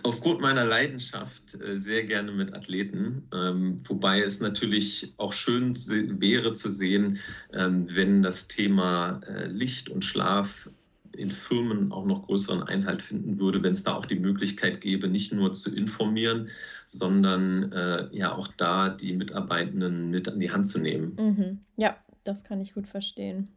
Aufgrund meiner Leidenschaft äh, sehr gerne mit Athleten, ähm, wobei es natürlich auch schön wäre zu sehen, ähm, wenn das Thema äh, Licht und Schlaf in Firmen auch noch größeren Einhalt finden würde, wenn es da auch die Möglichkeit gäbe, nicht nur zu informieren, sondern äh, ja auch da die Mitarbeitenden mit an die Hand zu nehmen. Mhm. Ja, das kann ich gut verstehen.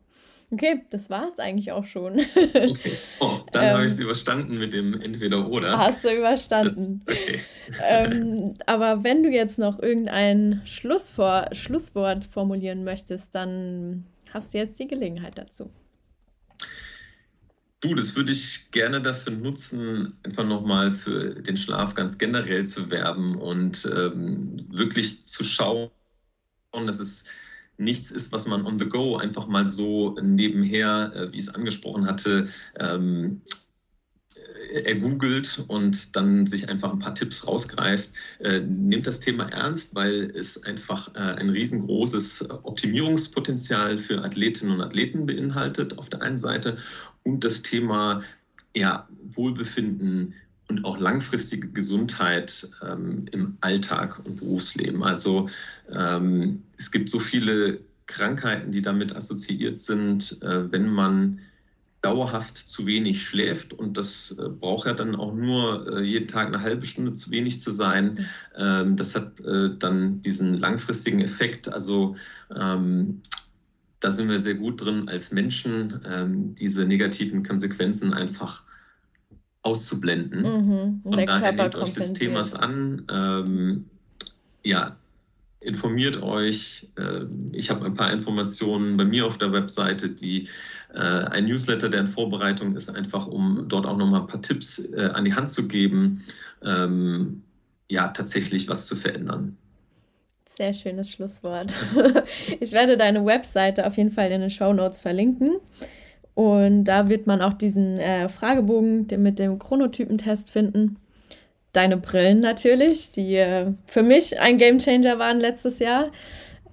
Okay, das war es eigentlich auch schon. okay. Oh, dann ähm, habe ich es überstanden mit dem Entweder-Oder. Hast du überstanden. Das, okay. ähm, aber wenn du jetzt noch irgendein Schlussvor Schlusswort formulieren möchtest, dann hast du jetzt die Gelegenheit dazu. Du, das würde ich gerne dafür nutzen, einfach nochmal für den Schlaf ganz generell zu werben und ähm, wirklich zu schauen, dass es nichts ist, was man on the go einfach mal so nebenher, äh, wie ich es angesprochen hatte, ähm, ergoogelt und dann sich einfach ein paar Tipps rausgreift. Äh, nimmt das Thema ernst, weil es einfach äh, ein riesengroßes Optimierungspotenzial für Athletinnen und Athleten beinhaltet auf der einen Seite und das Thema ja, Wohlbefinden und auch langfristige Gesundheit ähm, im Alltag und Berufsleben. Also ähm, es gibt so viele Krankheiten, die damit assoziiert sind, äh, wenn man dauerhaft zu wenig schläft und das äh, braucht ja dann auch nur äh, jeden Tag eine halbe Stunde zu wenig zu sein. Ähm, das hat äh, dann diesen langfristigen Effekt. Also ähm, da sind wir sehr gut drin als Menschen, ähm, diese negativen Konsequenzen einfach auszublenden. Mhm. Von daher nehmt euch des Themas an. Ähm, ja, informiert euch. Äh, ich habe ein paar Informationen bei mir auf der Webseite, die äh, ein Newsletter, der in Vorbereitung ist, einfach um dort auch nochmal ein paar Tipps äh, an die Hand zu geben, ähm, ja, tatsächlich was zu verändern. Sehr schönes Schlusswort. Ich werde deine Webseite auf jeden Fall in den Show Notes verlinken. Und da wird man auch diesen äh, Fragebogen mit dem Chronotypentest finden deine Brillen natürlich, die äh, für mich ein Gamechanger waren letztes Jahr.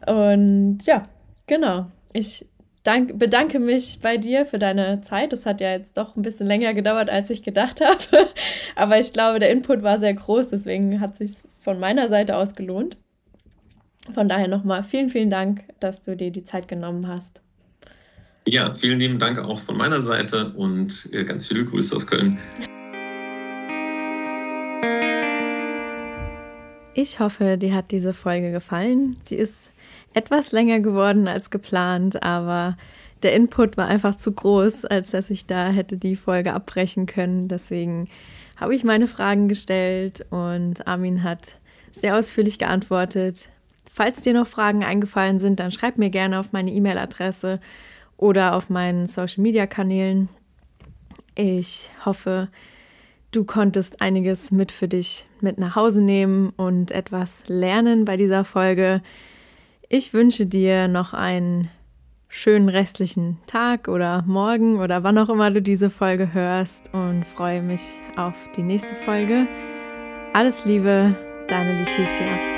Und ja, genau. Ich dank, bedanke mich bei dir für deine Zeit. Das hat ja jetzt doch ein bisschen länger gedauert, als ich gedacht habe. Aber ich glaube, der Input war sehr groß, deswegen hat es sich von meiner Seite aus gelohnt. Von daher nochmal vielen, vielen Dank, dass du dir die Zeit genommen hast. Ja, vielen lieben Dank auch von meiner Seite und äh, ganz viele Grüße aus Köln. Ich hoffe, dir hat diese Folge gefallen. Sie ist etwas länger geworden als geplant, aber der Input war einfach zu groß, als dass ich da hätte die Folge abbrechen können. Deswegen habe ich meine Fragen gestellt und Armin hat sehr ausführlich geantwortet. Falls dir noch Fragen eingefallen sind, dann schreib mir gerne auf meine E-Mail-Adresse oder auf meinen Social-Media-Kanälen. Ich hoffe, Du konntest einiges mit für dich mit nach Hause nehmen und etwas lernen bei dieser Folge. Ich wünsche dir noch einen schönen restlichen Tag oder Morgen oder wann auch immer du diese Folge hörst und freue mich auf die nächste Folge. Alles Liebe, deine Leticia.